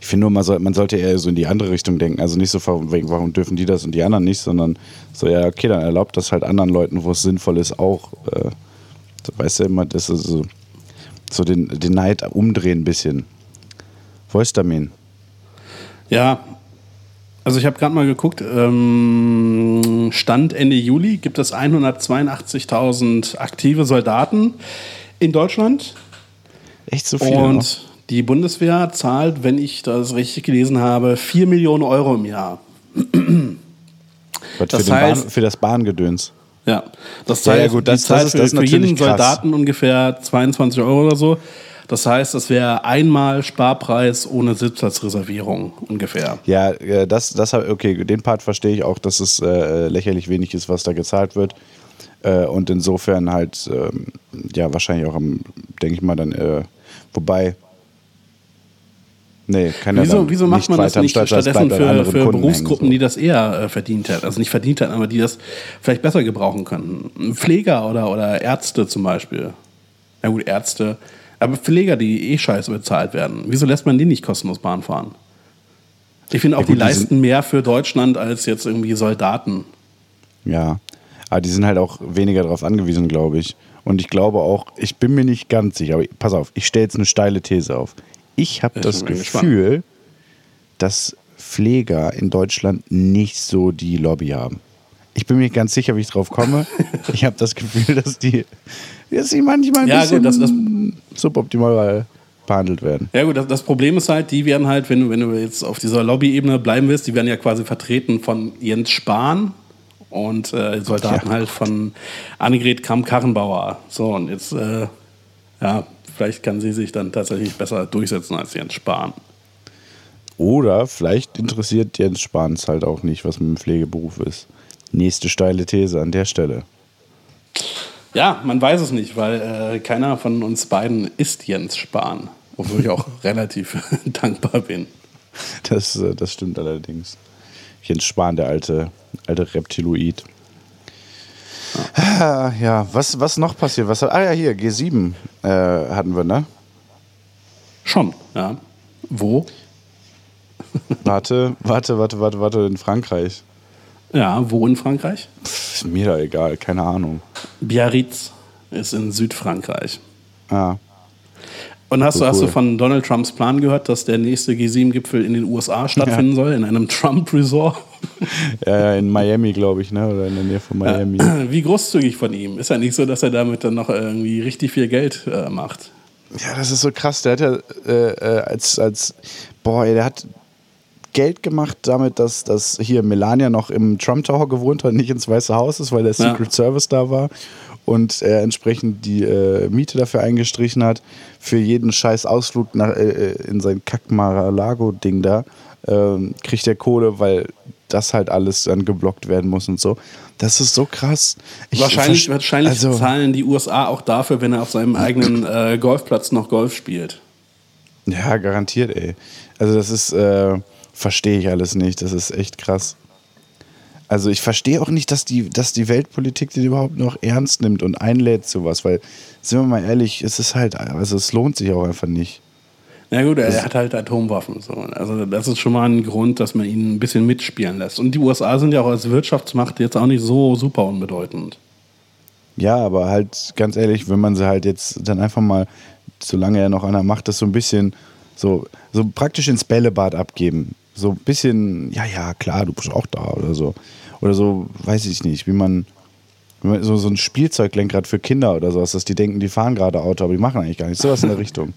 ich finde nur, man, soll, man sollte eher so in die andere Richtung denken. Also nicht so, warum dürfen die das und die anderen nicht, sondern so, ja, okay, dann erlaubt das halt anderen Leuten, wo es sinnvoll ist, auch. Äh, so, weißt du immer, das ist so, so den, den Neid umdrehen ein bisschen. Ist Damin? Ja, also ich habe gerade mal geguckt, ähm, Stand Ende Juli gibt es 182.000 aktive Soldaten in Deutschland. Echt so viel? Und die Bundeswehr zahlt, wenn ich das richtig gelesen habe, 4 Millionen Euro im Jahr. Was das für, heißt- Bahn, für das Bahngedöns. Ja, das Ja, heißt, ja, gut, das- die zahlt das das ist für jeden krass. Soldaten ungefähr 22 Euro oder so. Das heißt, das wäre einmal Sparpreis ohne Sitzplatzreservierung ungefähr. Ja, äh, das, das okay, den Part verstehe ich auch, dass es äh, lächerlich wenig ist, was da gezahlt wird. Äh, und insofern halt, ähm, ja, wahrscheinlich auch am, denke ich mal, dann, äh, wobei. Nee, kann ja Wieso, dann wieso macht man das nicht stattdessen für, für Berufsgruppen, hängen, die das eher äh, verdient hätten? Also nicht verdient hätten, aber die das vielleicht besser gebrauchen könnten. Pfleger oder, oder Ärzte zum Beispiel. Ja gut, Ärzte. Aber Pfleger, die eh scheiße bezahlt werden. Wieso lässt man die nicht kostenlos Bahn fahren? Ich finde auch, Ja gut, die die leisten mehr für Deutschland als jetzt irgendwie Soldaten. so. Ja, aber die sind halt auch weniger darauf angewiesen, glaube ich. Und ich glaube auch, ich bin mir nicht ganz sicher, aber pass auf, ich stelle jetzt eine steile These auf. Ich habe das Gefühl, dass Pfleger in Deutschland nicht so die Lobby haben. Ich bin mir nicht ganz sicher, wie ich drauf komme. (laughs) ich habe das Gefühl, dass die, dass die manchmal ein Ja, bisschen gut, das- das- suboptimal behandelt werden. Ja gut, das, das Problem ist halt, die werden halt, wenn du, wenn du jetzt auf dieser Lobby-Ebene bleiben willst, die werden ja quasi vertreten von Jens Spahn und äh, Soldaten Ja. halt von Annegret Kramp-Karrenbauer. So, und jetzt, äh, ja, vielleicht kann sie sich dann tatsächlich besser durchsetzen als Jens Spahn. Oder vielleicht interessiert Jens Spahns halt auch nicht, was mit dem Pflegeberuf ist. Nächste steile These an der Stelle. Ja, man weiß es nicht, weil äh, keiner von uns beiden ist Jens Spahn. Wofür ich auch (laughs) relativ (laughs) dankbar bin. Das, äh, das stimmt allerdings. Jens Spahn, der alte, alte Reptiloid. Ah, Ja, was, was noch passiert? Was, ah ja, hier, G7 äh, hatten wir, ne? Schon, ja. Wo? Warte, warte, warte, warte, warte, in Frankreich. Ja, wo in Frankreich? Pff, ist mir da egal, keine Ahnung. Biarritz ist in Südfrankreich. Ah, Und hast, So du, hast du cool. von Donald Trumps Plan gehört, dass der nächste G7-Gipfel in den USA stattfinden soll, in einem Trump-Resort? (laughs) ja, ja, in Miami, glaube ich, ne? Oder in der Nähe von Miami. (clears throat) Wie großzügig von ihm. Ist ja nicht so, dass er damit dann noch irgendwie richtig viel Geld äh, macht. Ja, das ist so krass. Der hat ja äh, äh, als, als, boah, ey, der hat Geld gemacht damit, dass, dass hier Melania noch im Trump Tower gewohnt hat, nicht ins Weiße Haus ist, weil der Ja. Secret Service da war und er entsprechend die äh, Miete dafür eingestrichen hat. Für jeden scheiß Ausflug nach, äh, äh, in sein Kack-Mar-a-Lago-Ding da ähm, kriegt er Kohle, weil das halt alles dann geblockt werden muss und so. Das ist so krass. Ich wahrscheinlich wahrscheinlich also, zahlen die USA auch dafür, wenn er auf seinem eigenen äh, Golfplatz noch Golf spielt. Ja, garantiert, ey. Also das ist, äh, verstehe ich alles nicht. Das ist echt krass. Also ich verstehe auch nicht, dass die, dass die Weltpolitik den überhaupt noch ernst nimmt und einlädt zu was, weil, sind wir mal ehrlich, es ist halt, also es lohnt sich auch einfach nicht. Ja gut, er hat halt Atomwaffen. So. Also das ist schon mal ein Grund, dass man ihn ein bisschen mitspielen lässt. Und die USA sind ja auch als Wirtschaftsmacht jetzt auch nicht so super unbedeutend. Ja, aber halt ganz ehrlich, wenn man sie halt jetzt dann einfach mal, solange er noch einer macht, das so ein bisschen so, so praktisch ins Bällebad abgeben. So ein bisschen, ja, ja, klar, du bist auch da oder so. Oder so, weiß ich nicht, wie man, wie man so, so ein Spielzeuglenkrad für Kinder oder sowas, dass die denken, die fahren gerade Auto, aber die machen eigentlich gar nichts. Sowas in der Richtung.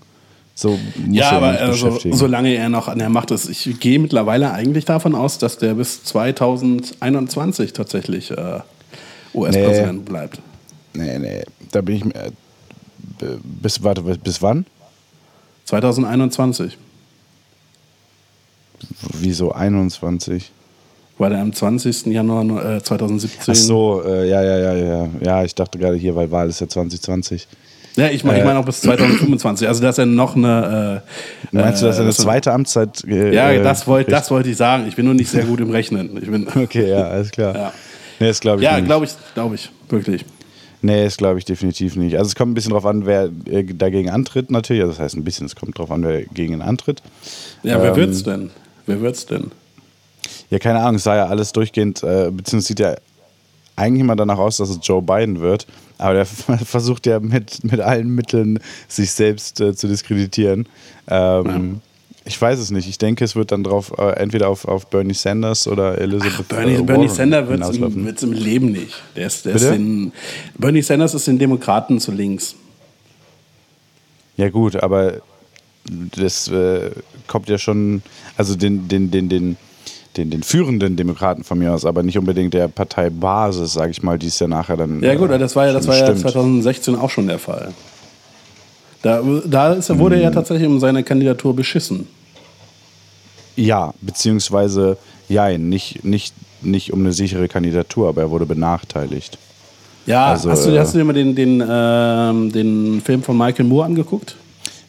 So Ja, er aber also, solange er noch an der Macht ist, ich gehe mittlerweile eigentlich davon aus, dass der bis 2021 tatsächlich äh, US-Präsident bleibt. Nee, nee, da bin ich mir. äh, Bis, warte, bis wann? 2021. Wieso 21? War der am 20. Januar äh, 2017. Ach so, äh, ja, ja, ja, ja. Ja, ich dachte gerade hier, weil Wahl ist ja 2020. Ja, ich meine ich Äh. mein auch bis 2025. Also, dass er noch eine. Äh, Meinst du, dass er eine dass er- zweite Amtszeit. Äh, Ja, äh, das wollte das wollte ich sagen. Ich bin nur nicht sehr gut im Rechnen. Ich bin, (laughs) Okay, ja, alles klar. Ja. Nee, das glaube ich ja, glaube ich, glaube ich, wirklich. Nee, das glaube ich definitiv nicht. Also es kommt ein bisschen drauf an, wer äh, dagegen antritt natürlich. Also das heißt ein bisschen, es kommt drauf an, wer gegen ihn antritt. Ja, wer Ähm, wird's denn? Wer wird's denn? Ja, keine Ahnung, es sah ja alles durchgehend, äh, beziehungsweise sieht ja eigentlich immer danach aus, dass es Joe Biden wird. Aber der (laughs) versucht ja mit, mit allen Mitteln, sich selbst äh, zu diskreditieren. Ähm, Ich weiß es nicht. Ich denke, es wird dann drauf, äh, entweder auf, auf Bernie Sanders oder Elizabeth Bernie, äh, Bernie Sanders wird's im, hinauslaufen. wird's im Leben nicht. Der ist, der ist den, Bernie Sanders ist den Demokraten zu links. Ja gut, aber das äh, kommt ja schon, also den, den, den, den, den, den führenden Demokraten von mir aus, aber nicht unbedingt der Parteibasis, sage ich mal, die ist ja nachher dann. Ja gut, äh, das war ja, das war ja stimmt. 2016 auch schon der Fall. Da, da ist, er- wurde er tatsächlich um seine Kandidatur beschissen. Ja, beziehungsweise, ja, nicht, nicht, nicht um eine sichere Kandidatur, aber er wurde benachteiligt. Ja, Also, hast, du, äh, hast du dir mal den, den, ähm, den Film von Michael Moore angeguckt?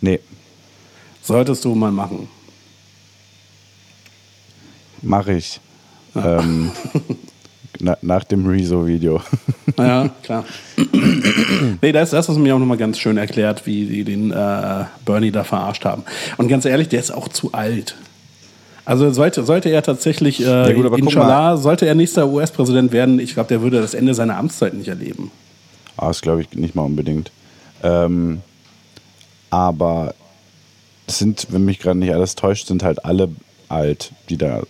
Nee, Solltest du mal machen. mache ich. Ähm, (laughs) na, nach dem Rezo-Video. (laughs) Ja, klar. nee, das, das hast du mir auch nochmal ganz schön erklärt, wie die den äh, Bernie da verarscht haben. Und ganz ehrlich, der ist auch zu alt. Also sollte, sollte er tatsächlich, äh, gut, aber guck inshallah, sollte er nächster US-Präsident werden, ich glaube, der würde das Ende seiner Amtszeit nicht erleben. Ah, das glaube ich nicht mal unbedingt. Ähm, aber es sind, wenn mich gerade nicht alles täuscht, sind halt alle alt, die da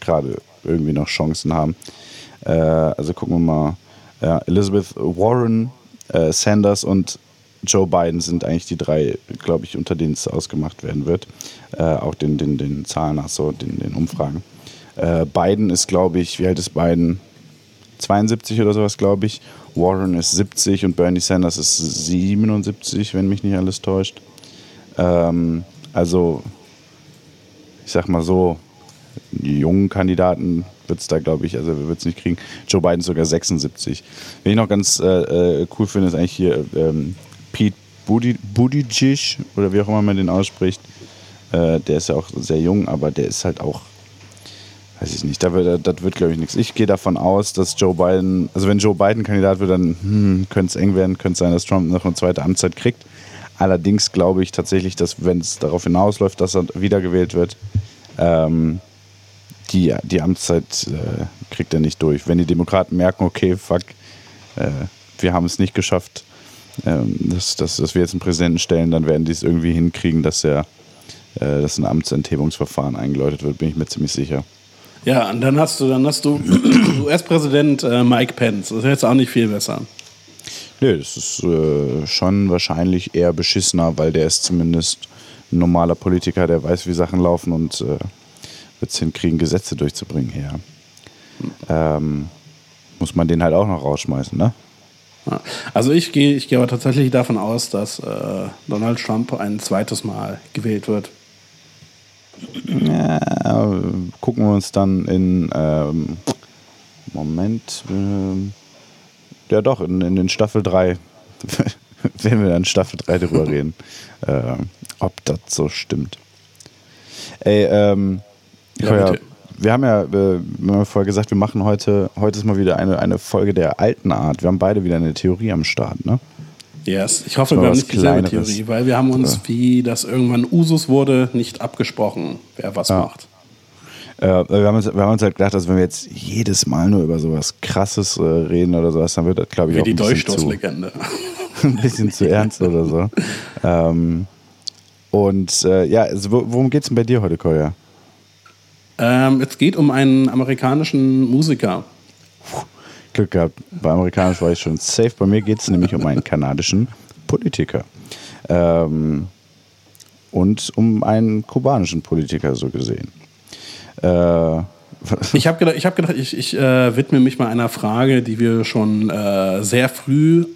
gerade irgendwie noch Chancen haben. Äh, also gucken wir mal. Ja, Elizabeth Warren, äh, Sanders und Joe Biden sind eigentlich die drei, glaube ich, unter denen es ausgemacht werden wird. Äh, auch den, den, den Zahlen nach so, den, den Umfragen. Äh, Biden ist, glaube ich, wie alt ist Biden? 72 oder sowas, glaube ich. Warren ist 70 und Bernie Sanders ist 77, wenn mich nicht alles täuscht. Ähm, also, ich sag mal so, jungen Kandidaten wird es da, glaube ich, also wird es nicht kriegen. Joe Biden sogar 76. Wen ich noch ganz äh, äh, cool finde, ist eigentlich hier ähm, Pete Buttigieg oder wie auch immer man den ausspricht. Äh, der ist ja auch sehr jung, aber der ist halt auch weiß ich nicht, da wird, das wird glaube ich nichts. Ich gehe davon aus, dass Joe Biden, also wenn Joe Biden Kandidat wird, dann hm, könnte es eng werden, könnte es sein, dass Trump noch eine zweite Amtszeit kriegt. Allerdings glaube ich tatsächlich, dass wenn es darauf hinausläuft, dass er wiedergewählt wird, ähm, die, die Amtszeit äh, kriegt er nicht durch. Wenn die Demokraten merken, okay, fuck, äh, wir haben es nicht geschafft, ähm, dass, dass, dass wir jetzt einen Präsidenten stellen, dann werden die es irgendwie hinkriegen, dass er äh, dass ein Amtsenthebungsverfahren eingeläutet wird, bin ich mir ziemlich sicher. Ja, und dann hast du, dann hast du (clears throat) US-Präsident äh, Mike Pence. Das ist jetzt auch nicht viel besser. Nee, das ist äh, schon wahrscheinlich eher beschissener, weil der ist zumindest ein normaler Politiker, der weiß, wie Sachen laufen und äh, wird es hinkriegen, Gesetze durchzubringen. Ja. Ähm, muss man den halt auch noch rausschmeißen, ne? Also ich gehe ich gehe aber tatsächlich davon aus, dass äh, Donald Trump ein zweites Mal gewählt wird. Ja, äh, gucken wir uns dann in ähm, Moment. Ähm, ja doch, in, in den Staffel 3 (laughs) werden wir dann Staffel 3 drüber (laughs) reden. Ähm, ob das so stimmt. Ey, ähm, Ja, bitte. wir haben ja, äh, wir haben ja vorher gesagt, wir machen heute, heute ist mal wieder eine, eine Folge der alten Art. Wir haben beide wieder eine Theorie am Start, ne? Yes, ich hoffe, wir haben nicht dieselbe Theorie, weil wir haben uns, ja. wie das irgendwann Usus wurde, nicht abgesprochen, wer was ja. macht. Äh, wir, haben uns, wir haben uns halt gedacht, dass wenn wir jetzt jedes Mal nur über sowas Krasses äh, reden oder sowas, dann wird das, glaube ich, wie auch die Durchstoßlegende. (laughs) ein bisschen zu ernst oder so. Ähm, und äh, ja, also, worum geht es denn bei dir heute, Koya? Ähm, es geht um einen amerikanischen Musiker. Puh, Glück gehabt. Bei amerikanisch war ich schon safe. Bei mir geht es nämlich um einen kanadischen Politiker. Ähm, und um einen kubanischen Politiker so gesehen. Äh, (laughs) ich habe gedacht, ich, hab gedacht, ich, ich äh, widme mich mal einer Frage, die wir schon äh, sehr früh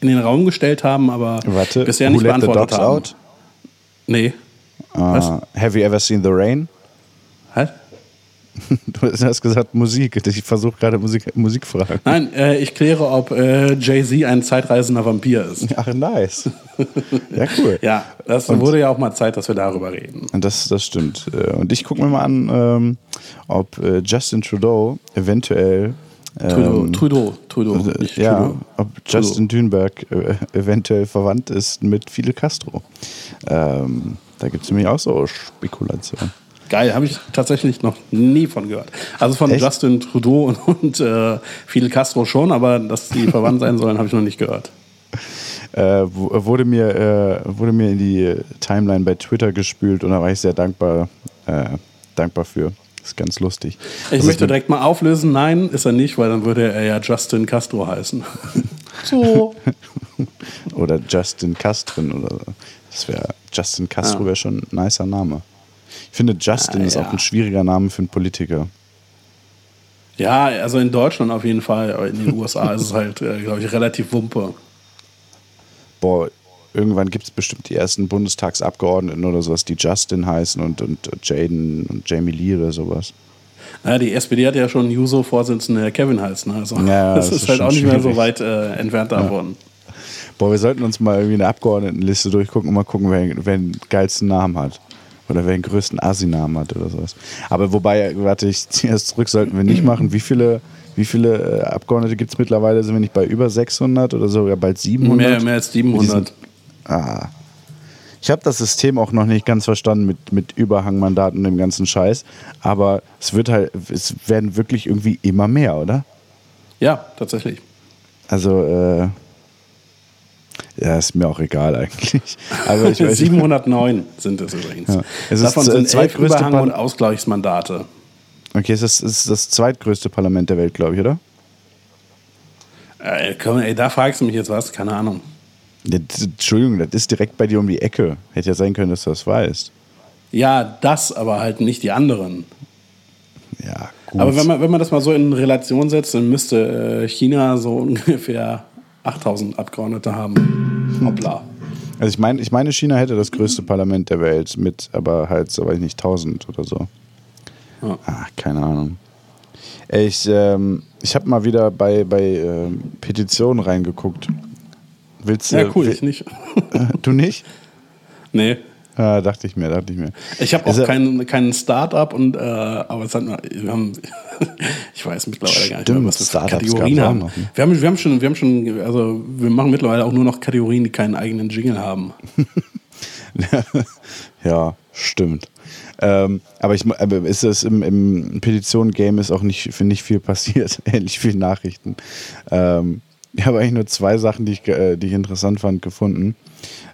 in den Raum gestellt haben, aber Warte, bisher nicht beantwortet haben. Out? Nee. Uh, have you ever seen the rain? Hä? (laughs) Du hast gesagt Musik. Ich versuche gerade Musik, Musikfragen. Nein, äh, ich kläre, ob äh, Jay-Z ein zeitreisender Vampir ist. (laughs) Ach, nice. Ja, cool. (laughs) ja, das und, wurde ja auch mal Zeit, dass wir darüber reden. Das, das stimmt. Äh, und ich gucke mir mal an, ähm, ob äh, Justin Trudeau eventuell. Ähm, Trudeau, Trudeau, Trudeau äh, ja, Trudeau. ob Justin Thunberg äh, eventuell verwandt ist mit Fidel Castro. Ähm, da gibt es nämlich auch so Spekulationen. Geil, habe ich tatsächlich noch nie von gehört. Also von Echt? Justin Trudeau und, (laughs) und äh, Fidel Castro schon, aber dass die verwandt sein sollen, habe ich noch nicht gehört. Äh, wurde, mir, äh, wurde mir in die Timeline bei Twitter gespült und da war ich sehr dankbar, äh, dankbar für. Ist ganz lustig. Ich also möchte direkt mal auflösen, nein, ist er nicht, weil dann würde er ja Justin Castro heißen. (laughs) so. oder Justin Castrin oder so. Das wäre Justin Castro ja. wäre schon ein nicer Name. Ich finde, Justin ah, ist auch ein schwieriger Name für einen Politiker. Ja, also in Deutschland auf jeden Fall, aber in den USA ist es halt, äh, glaube ich, relativ wumpe. Boah, irgendwann gibt es bestimmt die ersten Bundestagsabgeordneten oder sowas, die Justin heißen und, und Jaden und Jamie Lee oder sowas. Naja, die SPD hat ja schon einen Juso-Vorsitzenden, der Kevin heißt. Ne? Also, ja, das, das, ist, halt auch nicht mehr so weit äh, entfernt davon. Ja. Boah, wir sollten uns mal irgendwie eine Abgeordnetenliste durchgucken und mal gucken, wer, wer den geilsten Namen hat. Oder wer den größten Asi-Namen hat oder sowas. Aber wobei, warte, ich (laughs) ziehe erst zurück, sollten wir nicht machen. Wie viele, wie viele äh, Abgeordnete gibt es mittlerweile? Sind wir nicht bei über 600 oder sogar bald 700? Mehr, mehr als 700. ah. Ich habe das System auch noch nicht ganz verstanden mit, mit Überhangmandaten und dem ganzen Scheiß. Aber es wird halt, es werden wirklich irgendwie immer mehr, oder? Ja, tatsächlich. Also, äh, ja, ist mir auch egal eigentlich. (laughs) Aber ich weiß 709 sind es übrigens. Ja. Es Davon sind elf Überhang- und Ausgleichsmandate. Okay, es ist, ist das zweitgrößte Parlament der Welt, glaube ich, oder? Äh, komm, ey, da fragst du mich jetzt was, keine Ahnung. Ja, Entschuldigung, das ist direkt bei dir um die Ecke. Hätte ja sein können, dass du das weißt. Ja, das, aber halt nicht die anderen. Ja, gut. Aber wenn man, wenn man das mal so in Relation setzt, dann müsste äh, China so (laughs) ungefähr 8000 Abgeordnete haben. Hoppla. Also ich meine, ich meine, China hätte das größte Parlament der Welt mit, aber halt, so weiß ich nicht, 1000 oder so. Ja. Ah, keine Ahnung. Ich, ähm, ich habe mal wieder bei, bei ähm, Petitionen reingeguckt. Willst du? Ja, cool, ich nicht. (laughs) du nicht? Nee. Ja, (laughs) dachte ich mir, dachte ich mir. Ich habe auch also, kein, kein Start-up und äh, aber es hat, wir haben, (laughs) ich weiß mittlerweile gar nicht mehr, was wir für Kategorien haben. Noch, ne? wir haben. Wir haben schon, wir haben schon, also wir machen mittlerweile auch nur noch Kategorien, die keinen eigenen Jingle haben. (laughs) ja, stimmt. Ähm, aber ich aber ist es im, im Petition-Game ist auch nicht, finde ich, viel passiert, ähnlich viel Nachrichten. Ähm, ich habe eigentlich nur zwei Sachen, die ich, äh, die ich interessant fand, gefunden.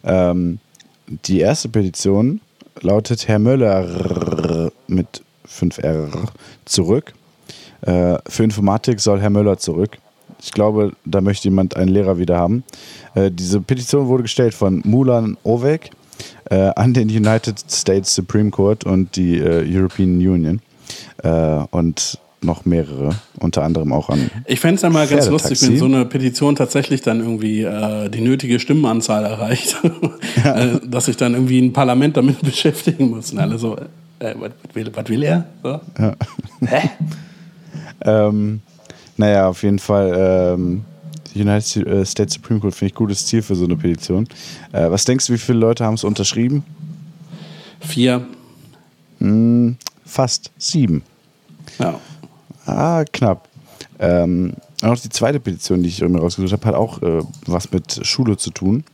Ähm, die erste Petition lautet Herr Möller mit 5R zurück. Äh, für Informatik soll Herr Möller zurück. Ich glaube, da möchte jemand einen Lehrer wieder haben. Äh, diese Petition wurde gestellt von Mulan Ovek äh, an den United States Supreme Court und die äh, European Union. Äh, und noch mehrere, unter anderem auch an. Ich fände es ja mal ganz lustig, wenn so eine Petition tatsächlich dann irgendwie äh, die nötige Stimmenanzahl erreicht, (laughs) ja. Äh, dass sich dann irgendwie ein Parlament damit (laughs) beschäftigen muss. Und alle so, äh, was, will, will er? So? Ja. Hä? (laughs) ähm, naja, auf jeden Fall. Ähm, United äh, States Supreme Court finde ich gutes Ziel für so eine Petition. Äh, was denkst du, wie viele Leute haben es unterschrieben? Vier. Hm, fast sieben. Ja. Ah, knapp. Ähm, auch die zweite Petition, die ich mir rausgesucht habe, hat auch äh, was mit Schule zu tun.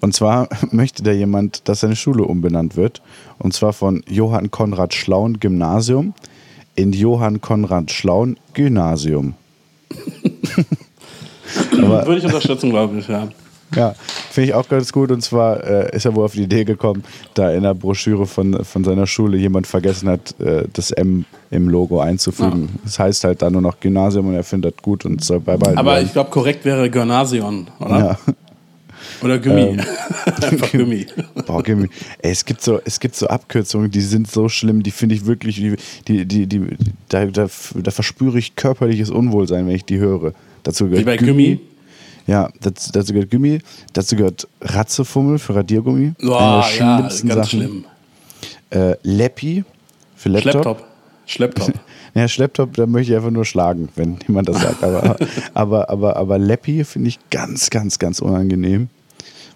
Und zwar (laughs) möchte da jemand, dass seine Schule umbenannt wird. Und zwar von Johann Konrad Schlaun Gymnasium in Johann Konrad Schlaun Gymnasium. (laughs) Würde ich unterstützen, glaube ich, ja. Ja, finde ich auch ganz gut. Und zwar äh, ist er wohl auf die Idee gekommen, da in der Broschüre von, von seiner Schule jemand vergessen hat, äh, das M im Logo einzufügen. Ja. Das heißt halt dann nur noch Gymnasium und er findet das gut und soll beibehalten Aber werden. ich glaube, korrekt wäre Gymnasion, oder? Ja. Oder Gummi. Ähm, (laughs) Einfach Gummi. (laughs) Boah, Gummi. Ey, es gibt so, es gibt so Abkürzungen, die sind so schlimm, die finde ich wirklich, die, die, die, die da, da, da, verspüre ich körperliches Unwohlsein, wenn ich die höre. Dazu gehört Wie bei Gummi. Ja, dazu, dazu, gehört Gummi, dazu gehört Ratzefummel für Radiergummi. Boah, ja, ganz Sachen. schlimm. Äh, Leppi für Laptop. Schlepptop. Schlepptop. (laughs) ja, Schlepptop, da möchte ich einfach nur schlagen, wenn jemand das sagt. Aber, (laughs) aber, aber, aber Leppi finde ich ganz, ganz, ganz unangenehm.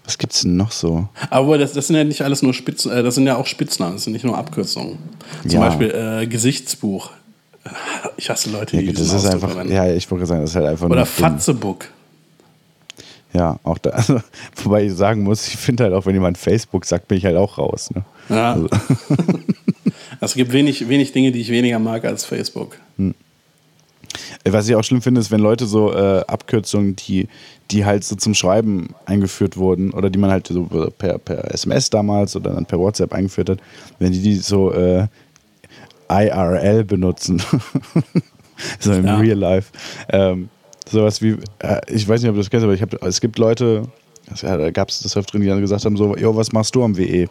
Was gibt es denn noch so? Aber das, das sind ja nicht alles nur Spitznamen, äh, das sind ja auch Spitznamen, das sind nicht nur Abkürzungen. Zum ja. Beispiel äh, Gesichtsbuch. Ich hasse Leute, die ja, das ist einfach, verwenden. Ja, ich wollte sagen, das ist halt einfach Oder Fatzebook. Ja, auch da. Also, (laughs) wobei ich sagen muss, ich finde halt auch, wenn jemand Facebook sagt, bin ich halt auch raus. Ne? Ja. Also. (laughs) also es gibt wenig, wenig Dinge, die ich weniger mag als Facebook. Hm. Was ich auch schlimm finde, ist, wenn Leute so äh, Abkürzungen, die, die halt so zum Schreiben eingeführt wurden oder die man halt so per, per SMS damals oder dann per WhatsApp eingeführt hat, wenn die die so äh, IRL benutzen, (laughs) so im ja. Real Life. Ähm, sowas wie, äh, ich weiß nicht, ob du das kennst, aber ich hab, es gibt Leute, ja, da gab es das öfter, die dann gesagt haben, so, jo, was machst du am WE?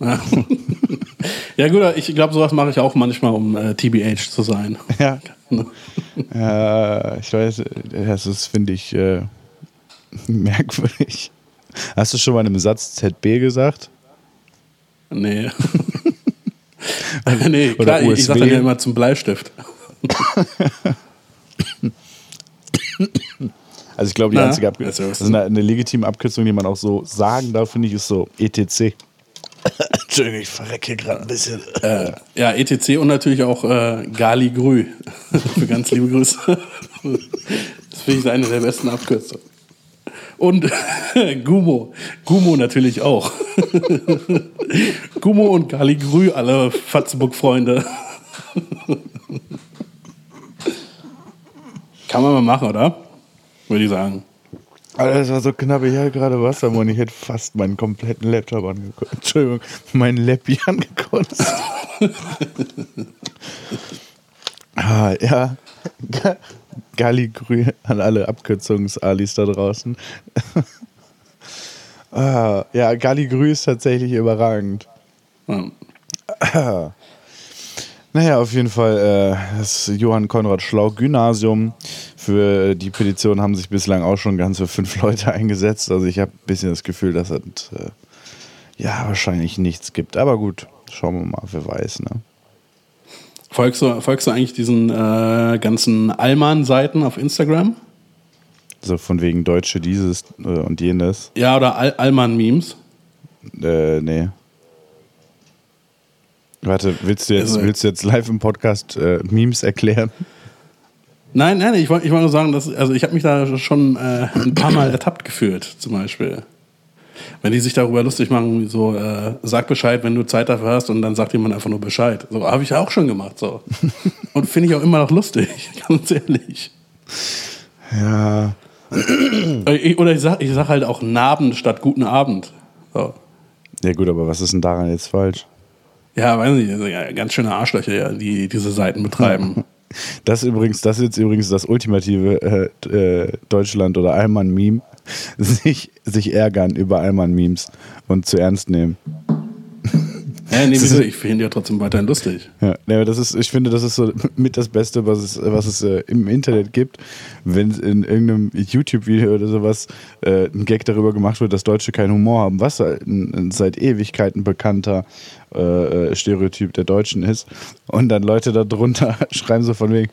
(laughs) ja gut, ich glaube, sowas mache ich auch manchmal, um äh, TBH zu sein. Ja. (laughs) ja ich weiß, das finde ich, äh, (laughs) merkwürdig. Hast du schon mal in einem Satz ZB gesagt? Nee. nee, klar, ich, ich sage dann ja immer zum Bleistift. Also ich glaube, die einzige Abkürzung, also eine, eine legitime Abkürzung, die man auch so sagen darf, finde ich, ist so ETC. Entschuldigung, ich verrecke gerade ein bisschen. Äh, ja, ETC und natürlich auch äh, Gali Grü. (laughs) Für ganz liebe Grüße. das finde ich eine der besten Abkürzungen. Und (laughs) Gumo. Gumo natürlich auch. (laughs) Gumo und Gali Grü, alle Fatzburg-Freunde. Kann man mal machen, oder? Würde ich sagen. Alter, das war so knapp. Ich hatte gerade Wassermann. Ich hätte fast meinen kompletten Laptop angekotzt. Entschuldigung, meinen Lappi (laughs) angekotzt. (laughs) ah, ja. Galligrü an alle Abkürzungs-Alis da draußen. (laughs) ah, ja, Galligrü ist tatsächlich überragend. Hm. Naja, auf jeden Fall äh, das Johann Konrad Schlau Gymnasium. Für die Petition haben sich bislang auch schon ganze fünf (laughs) Leute eingesetzt. Also ich habe ein bisschen das Gefühl, dass es äh, ja wahrscheinlich nichts gibt. Aber gut, schauen wir mal, wer weiß. Ne? Folgst, du, folgst du eigentlich diesen äh, ganzen Allmann-Seiten auf Instagram? So von wegen Deutsche dieses äh, und jenes. Ja, oder Al Allmann-Memes? Äh, nee. Warte, willst du jetzt, also, willst du jetzt live im Podcast äh, Memes erklären? Nein, nein, ich wollte ich wollt nur sagen, dass, also ich habe mich da schon äh, ein paar Mal ertappt gefühlt, zum Beispiel. Wenn die sich darüber lustig machen, so, äh, sag Bescheid, wenn du Zeit dafür hast, und dann sagt jemand einfach nur Bescheid. So, habe ich auch schon gemacht, so. (laughs) und finde ich auch immer noch lustig, (laughs) ganz ehrlich. Ja. Oder ich sag, ich sag halt auch Naben statt guten Abend. So. Ja, gut, aber was ist denn daran jetzt falsch? Ja, weiß nicht, also, ganz schöne Arschlöcher, die diese Seiten betreiben. (laughs) Das übrigens, das ist jetzt übrigens das ultimative äh, äh, Deutschland- oder Allmann-Meme. (laughs) Sich, sich ärgern über Allmann-Memes und zu ernst nehmen. Ja, nee, wieso? Ich finde ja trotzdem weiterhin lustig. Ja, nee, das ist, ich finde, das ist so mit das Beste, was es, was es äh, im Internet gibt. Wenn in irgendeinem YouTube-Video oder sowas äh, ein Gag darüber gemacht wird, dass Deutsche keinen Humor haben, was halt ein, ein seit Ewigkeiten bekannter äh, äh, Stereotyp der Deutschen ist. Und dann Leute darunter (laughs) schreiben so von wegen,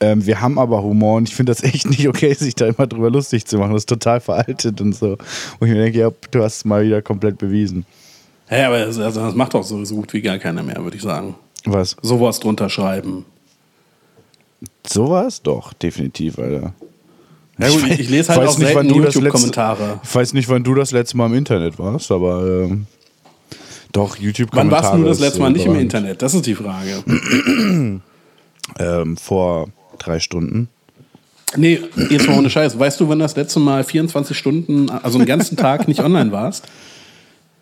ähm, wir haben aber Humor und ich finde das echt nicht okay, sich da immer drüber lustig zu machen. Das ist total veraltet und so. Und ich mir denke, ja, du hast es mal wieder komplett bewiesen. Hä, aber das, also das macht doch so, so gut wie gar keiner mehr, würde ich sagen. Was? Sowas drunter schreiben. Sowas? Doch, definitiv, Alter. Ja, gut, ich, ich lese halt auch nicht, selten YouTube-Kommentare. Ich weiß nicht, wann du das letzte Mal im Internet warst, aber ähm, doch, youtube Wann warst du das letzte Mal nicht im. Internet? Das ist die Frage. (clears throat) Ähm, vor drei Stunden. Nee, jetzt mal ohne Scheiß. Weißt du, wann das letzte Mal 24 Stunden, also einen ganzen Tag nicht online warst?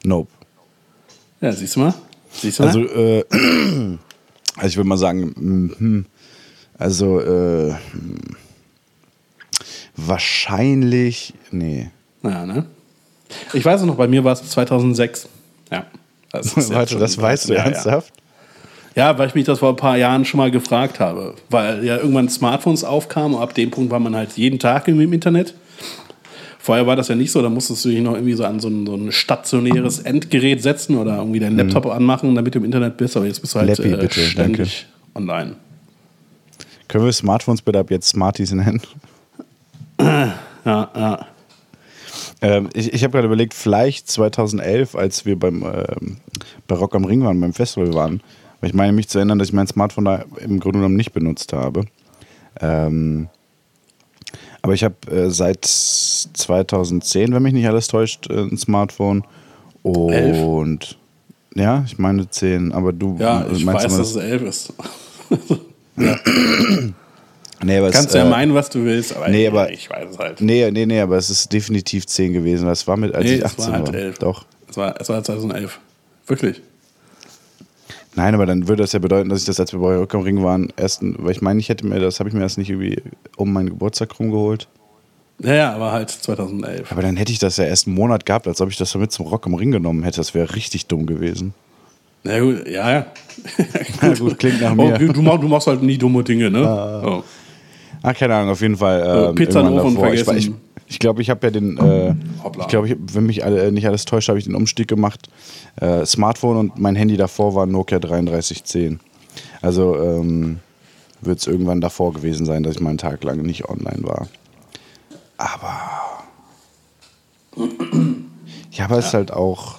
Nope. Ja, siehst du mal. Siehst du mal? Also, äh, (clears throat) also ich würde mal sagen, mhm. also äh, wahrscheinlich, nee. ja, ne? Ich weiß es noch, bei mir war es 2006. Ja. Das (laughs) Warte, das weißt du ja, ja. ernsthaft? Ja, weil ich mich das vor ein paar Jahren schon mal gefragt habe. Weil ja irgendwann Smartphones aufkamen und ab dem Punkt war man halt jeden Tag irgendwie im Internet. Vorher war das ja nicht so, da musstest du dich noch irgendwie so an so ein, so ein stationäres Endgerät setzen oder irgendwie deinen Laptop anmachen, damit du im Internet bist. Aber jetzt bist du halt Leppi, äh, bitte, ständig online. Können wir Smartphones bitte ab jetzt Smarties nennen? Ja, ja. Ähm, ich ich habe gerade überlegt, vielleicht 2011, als wir beim, ähm, bei Rock am Ring waren, beim Festival waren. Weil ich meine mich zu erinnern, dass ich mein Smartphone da im Grunde genommen nicht benutzt habe. Ähm, aber ich habe äh, seit 2010, wenn mich nicht alles täuscht, äh, ein Smartphone. Und ja, ich meine 10, aber du ja äh, ich meinst weiß, immer dass es elf ist. (laughs) nee, aber es, Kannst du ja äh, meinen, was du willst, aber, nee, aber- ich weiß es halt. Nee, nee, nee, aber es ist definitiv 10 gewesen. Das war mit, als Nee, ich es 18 war halt war. elf. Doch. Es war, es war 2011. Wirklich. Nein, aber dann würde das ja bedeuten, dass ich das, als wir bei Rock am Ring waren, erst, weil ich meine, ich hätte mir das, habe ich mir erst nicht irgendwie um meinen Geburtstag rumgeholt. Ja, ja, aber halt 2011. Aber dann hätte ich das ja erst einen Monat gehabt, als ob ich das so mit zum Rock am Ring genommen hätte. Das wäre richtig dumm gewesen. Na gut, ja, ja. (laughs) Ja, gut, klingt nach Oh, mir. du, du, machst, du machst halt nie dumme Dinge, ne? Oh. Ah, keine Ahnung, auf jeden Fall. Ähm, Pizza in den Ofen davor. Ich, vergessen. ich, ich glaube, ich habe ja den, äh, ich glaube, wenn mich alle, äh, nicht alles täuscht, habe ich den Umstieg gemacht. Äh, Smartphone und mein Handy davor war Nokia 3310. Also ähm, wird es irgendwann davor gewesen sein, dass ich mal einen Tag lang nicht online war. Aber. Ja, aber es ist halt auch,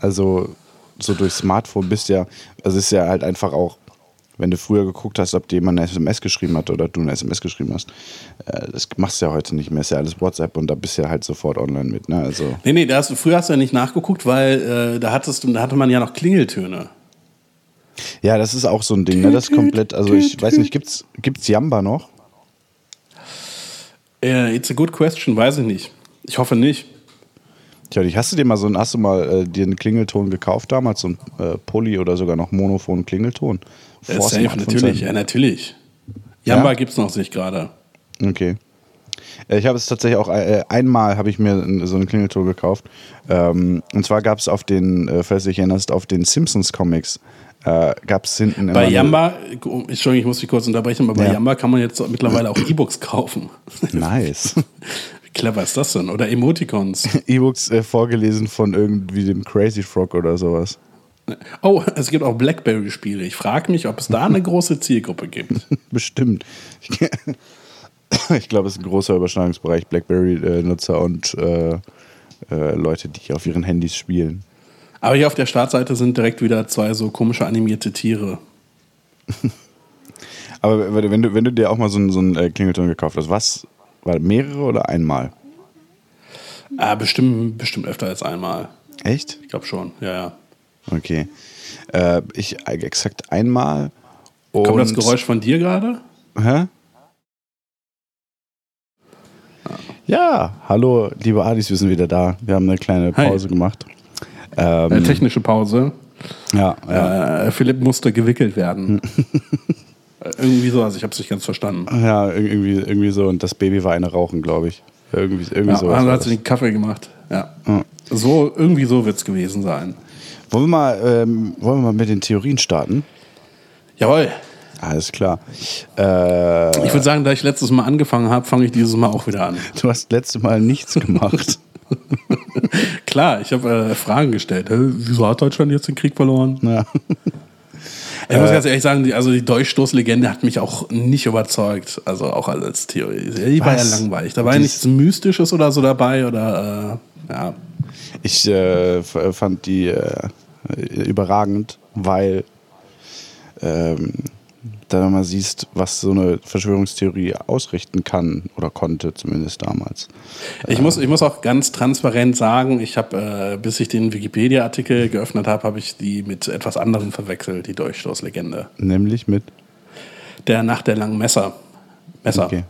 also so durch Smartphone bist ja, also es ist ja halt einfach auch, wenn du früher geguckt hast, ob dir jemand eine SMS geschrieben hat oder du eine SMS geschrieben hast, äh, das machst du ja heute nicht mehr, ist ja alles WhatsApp und da bist du ja halt sofort online mit, ne? Also, Nee, nee, hast du, früher hast du ja nicht nachgeguckt, weil äh, da, hattest da hatte man ja noch Klingeltöne. ja, das ist auch so ein Ding, ne? Das ist komplett, also ich weiß nicht, gibt's, gibt's Jamba noch? Äh, it's a good question, weiß ich nicht. Ich hoffe nicht. Tja, hast du dir mal so ein, hast du mal äh, dir einen Klingelton gekauft damals, so ein äh, Poly oder sogar noch monophon Klingelton? Vor safe, Smartphone natürlich, ja, natürlich. Jamba Ja? gibt's noch nicht gerade. Okay. Äh, Ich habe es tatsächlich auch äh, einmal habe ich mir so einen Klingelton gekauft. Ähm, und zwar gab es auf den, äh, falls du dich erinnerst, auf den Simpsons Comics äh, gab es hinten Bei eine- Jamba, Entschuldigung, ich muss dich kurz unterbrechen, aber bei Ja. Jamba kann man jetzt mittlerweile auch E-Books kaufen. (laughs) Nice. (laughs) Wie clever ist das denn? Oder Emoticons. (laughs) E-Books äh, vorgelesen von irgendwie dem Crazy Frog oder sowas. Oh, es gibt auch Blackberry-Spiele. Ich frage mich, ob es da eine große Zielgruppe gibt. (laughs) Bestimmt. Ich, glaube, es ist ein großer Überschneidungsbereich Blackberry-Nutzer und äh, äh, Leute, die auf ihren Handys spielen. Aber hier auf der Startseite sind direkt wieder zwei so komische animierte Tiere. (laughs) Aber wenn wenn du, wenn du dir auch mal so einen, so einen äh, Klingelton gekauft hast, was? War mehrere oder einmal? Ah, bestimmt, bestimmt öfter als einmal. Echt? Ich glaube schon, ja, ja. Okay. Äh, ich exakt einmal. Kommt das Geräusch von dir gerade? Hä? Ja, hallo, liebe Adis, wir sind wieder da. Wir haben eine kleine Hi. Pause gemacht. Äh, Ähm, technische Pause. ja, ja. Äh, Philipp musste gewickelt werden. (laughs) Äh, Irgendwie so, also ich habe es nicht ganz verstanden. Ja, ir- irgendwie, irgendwie so. Und das Baby war eine Rauchen, glaube ich. Irgendwie, irgendwie Ja, so. also hat sie den Kaffee gemacht. Ja. So, irgendwie so wird es gewesen sein. Wollen wir, mal, ähm, wollen wir mal mit den Theorien starten? Jawohl. Alles klar. Äh, Ich würde sagen, da ich letztes Mal angefangen habe, fange ich dieses Mal auch wieder an. du hast letztes Mal nichts gemacht. (laughs) Klar, ich habe äh, Fragen gestellt. Hä, wieso hat Deutschland jetzt den Krieg verloren? ja. Ich muss ganz ehrlich sagen, die, also die Durchstoßlegende hat mich auch nicht überzeugt. Also auch als Theorie. Die war ja Was? langweilig. Da war ja nichts Mystisches oder so dabei oder äh, ja. Ich äh, f- fand die äh, überragend, weil ähm, da mal siehst, was so eine Verschwörungstheorie ausrichten kann oder konnte, zumindest damals. Ich muss, ich muss auch ganz transparent sagen, ich habe, äh, bis ich den Wikipedia-Artikel geöffnet habe, habe ich die mit etwas anderem verwechselt, die Durchstoßlegende. Nämlich mit? Der Nacht der langen Messer. Messer. Okay.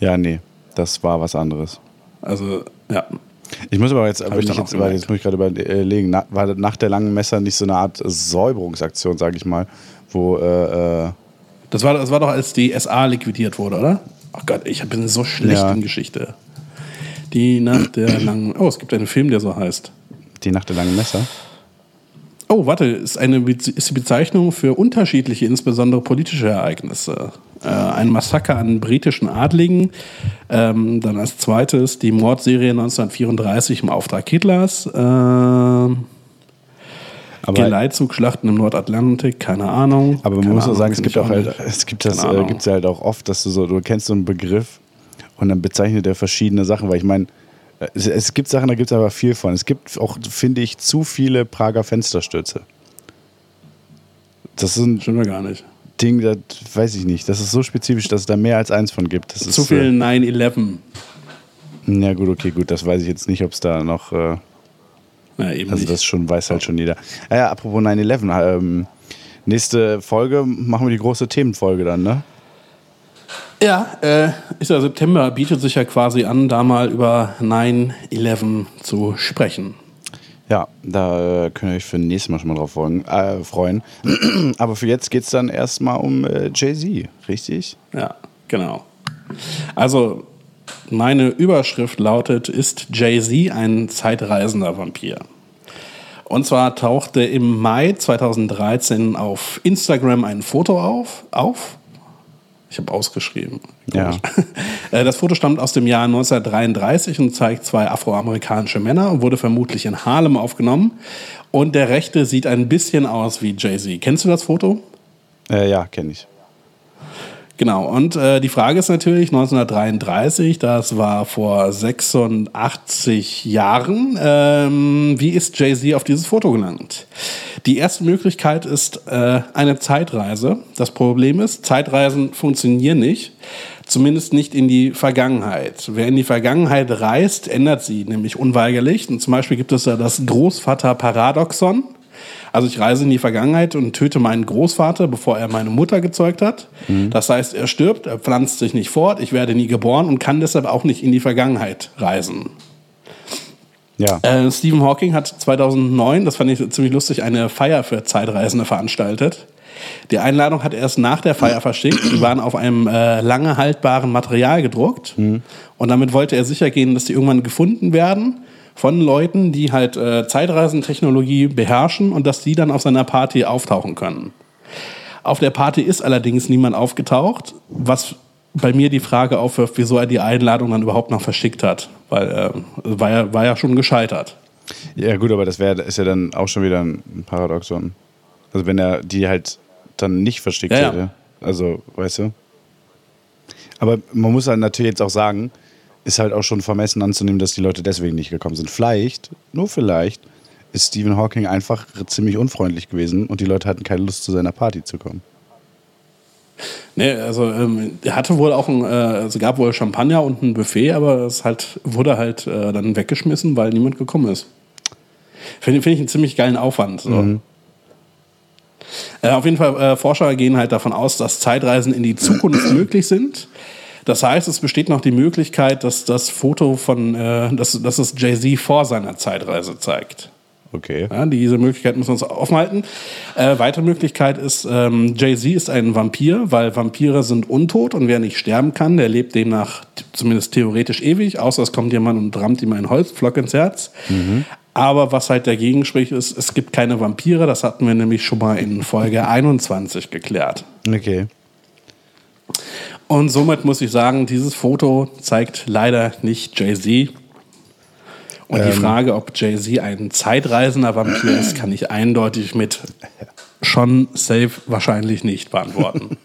Ja, nee, das war was anderes. Also, ja. Ich muss aber jetzt, ich jetzt, weil jetzt muss ich gerade überlegen, war nach der langen Messer nicht so eine Art Säuberungsaktion, sage ich mal, wo. Äh, äh das, war, das war doch, als die SA liquidiert wurde, oder? Ach Gott, ich bin so schlecht ja. in Geschichte. Die Nacht der langen. Oh, es gibt einen Film, der so heißt. Die Nacht der langen Messer. Oh, warte, ist, eine, ist die Bezeichnung für unterschiedliche, insbesondere politische Ereignisse. Äh, ein Massaker an britischen Adligen. Ähm, dann als zweites die Mordserie 1934 im Auftrag Hitlers. Äh, Geleitzugschlachten im Nordatlantik, keine Ahnung. Aber man muss auch sagen, es gibt auch halt, es gibt das, äh, gibt's halt auch oft, dass du so, du kennst so einen Begriff und dann bezeichnet er verschiedene Sachen, weil ich meine, es, es, gibt Sachen, da gibt es aber viel von. Es gibt auch, finde ich, zu viele Prager Fensterstürze. Das sind. Stimmt gar nicht. Ding, das weiß ich nicht. Das ist so spezifisch, dass es da mehr als eins von gibt. Das Zu viel 9-11. Ja, gut, okay, gut. Das weiß ich jetzt nicht, ob es da noch. Äh, ja, eben also, das schon weiß halt schon jeder. Ah ja, apropos 9-11. Ähm, nächste Folge machen wir die große Themenfolge dann, ne? Ja, äh, ist ja September, bietet sich ja quasi an, da mal über 9-11 zu sprechen. Ja, da äh, könnt ihr euch für nächstes Mal schon mal drauf folgen, äh, freuen. (clears throat) Aber für jetzt geht es dann erstmal um äh, Jay-Z, richtig? Ja, genau. Also, meine Überschrift lautet: Ist Jay-Z ein zeitreisender Vampir? Und zwar tauchte im Mai 2013 auf Instagram ein Foto auf, auf ich habe ausgeschrieben. Ja. (laughs) Äh, das Foto stammt aus dem Jahr 1933 und zeigt zwei afroamerikanische Männer und wurde vermutlich in Harlem aufgenommen. Und der rechte sieht ein bisschen aus wie Jay-Z. Kennst du das Foto? Äh, ja, kenne ich. Genau, und äh, die Frage ist natürlich 1933, das war vor 86 Jahren, ähm, wie ist Jay-Z auf dieses Foto gelangt? Die erste Möglichkeit ist äh, eine Zeitreise. Das Problem ist, Zeitreisen funktionieren nicht, zumindest nicht in die Vergangenheit. Wer in die Vergangenheit reist, ändert sie nämlich unweigerlich. Und zum Beispiel gibt es ja das Großvater-Paradoxon. Also ich reise in die Vergangenheit und töte meinen Großvater, bevor er meine Mutter gezeugt hat. Mhm. Das heißt, er stirbt, er pflanzt sich nicht fort, ich werde nie geboren und kann deshalb auch nicht in die Vergangenheit reisen. Ja. Äh, Stephen Hawking hat 2009, das fand ich ziemlich lustig, eine Feier für Zeitreisende veranstaltet. Die Einladung hat er erst nach der Feier verschickt. Die waren auf einem äh, lange haltbaren Material gedruckt. Mhm. Und damit wollte er sicher gehen, dass die irgendwann gefunden werden von Leuten, die halt äh, Zeitreisentechnologie beherrschen und dass die dann auf seiner Party auftauchen können. Auf der Party ist allerdings niemand aufgetaucht, was bei mir die Frage aufwirft, wieso er die Einladung dann überhaupt noch verschickt hat, weil äh, war, ja, war ja schon gescheitert. Ja gut, aber das wär, ist ja dann auch schon wieder ein Paradoxon. Also wenn er die halt dann nicht verschickt ja, hätte. Ja. Also, weißt du? Aber man muss halt natürlich jetzt auch sagen, ist halt auch schon vermessen anzunehmen, dass die Leute deswegen nicht gekommen sind. Vielleicht, nur vielleicht, ist Stephen Hawking einfach ziemlich unfreundlich gewesen und die Leute hatten keine Lust, zu seiner Party zu kommen. Nee, also ähm, er hatte wohl auch ein, äh, also gab wohl Champagner und ein Buffet, aber es halt, wurde halt äh, dann weggeschmissen, weil niemand gekommen ist. Finde find ich einen ziemlich geilen Aufwand. So. Mhm. Äh, auf jeden Fall, äh, Forscher gehen halt davon aus, dass Zeitreisen in die Zukunft (clears throat) möglich sind. Das heißt, es besteht noch die Möglichkeit, dass das Foto von, äh, dass, dass es Jay-Z vor seiner Zeitreise zeigt. Okay. Ja, diese Möglichkeit müssen wir uns offen halten. Äh, weitere Möglichkeit ist, ähm, Jay-Z ist ein Vampir, weil Vampire sind untot und wer nicht sterben kann, der lebt demnach zumindest theoretisch ewig, außer es kommt jemand und rammt ihm einen Holzpflock ins Herz. Mhm. Aber was halt dagegen spricht, ist, es gibt keine Vampire. Das hatten wir nämlich schon mal in Folge 21 geklärt. Okay. Und somit muss ich sagen, dieses Foto zeigt leider nicht Jay-Z. Und ähm. die Frage, ob Jay-Z ein zeitreisender Vampir ist, kann ich eindeutig mit schon safe wahrscheinlich nicht beantworten.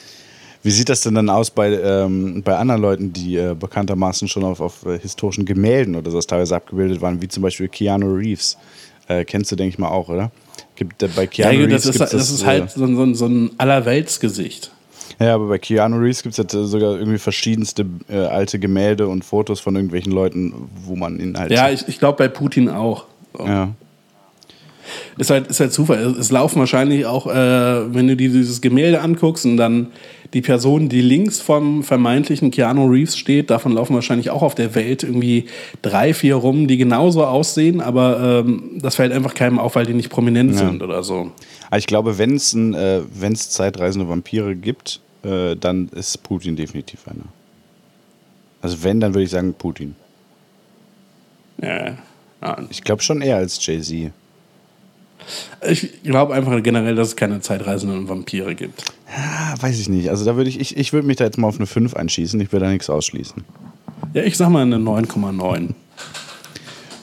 (laughs) Wie sieht das denn dann aus bei, ähm, bei anderen Leuten, die äh, bekanntermaßen schon auf, auf äh, historischen Gemälden oder so teilweise abgebildet waren, wie zum Beispiel Keanu Reeves? Äh, kennst du, denke ich mal, auch, oder? Gibt, äh, bei Keanu Ja, Reeves das ist, gibt's das ist halt äh, so, ein- so, so ein Allerweltsgesicht. Ja, aber bei Keanu Reeves gibt es halt sogar irgendwie verschiedenste äh, alte Gemälde und Fotos von irgendwelchen Leuten, wo man ihn halt. Ja, ich, ich glaube bei Putin auch. So. ja. Ist halt, ist halt Zufall. Es, laufen wahrscheinlich auch, äh, wenn du dir dieses Gemälde anguckst und dann die Person, die links vom vermeintlichen Keanu Reeves steht, davon laufen wahrscheinlich auch auf der Welt irgendwie drei, vier rum, die genauso aussehen, aber ähm, das fällt einfach keinem auf, weil die nicht prominent sind oder so. Aber ich glaube, wenn es äh, wenn's zeitreisende Vampire gibt, äh, dann ist Putin definitiv einer. Also wenn, dann würde ich sagen Putin. Ja. ja. Ich glaube schon eher als Jay-Z. Ich glaube einfach generell, dass es keine zeitreisenden Vampire gibt. Ah, weiß ich nicht. Also da würde ich, ich, ich würde mich da jetzt mal auf eine 5 einschießen. Ich will da nichts ausschließen. Ja, ich sag mal eine 9,9.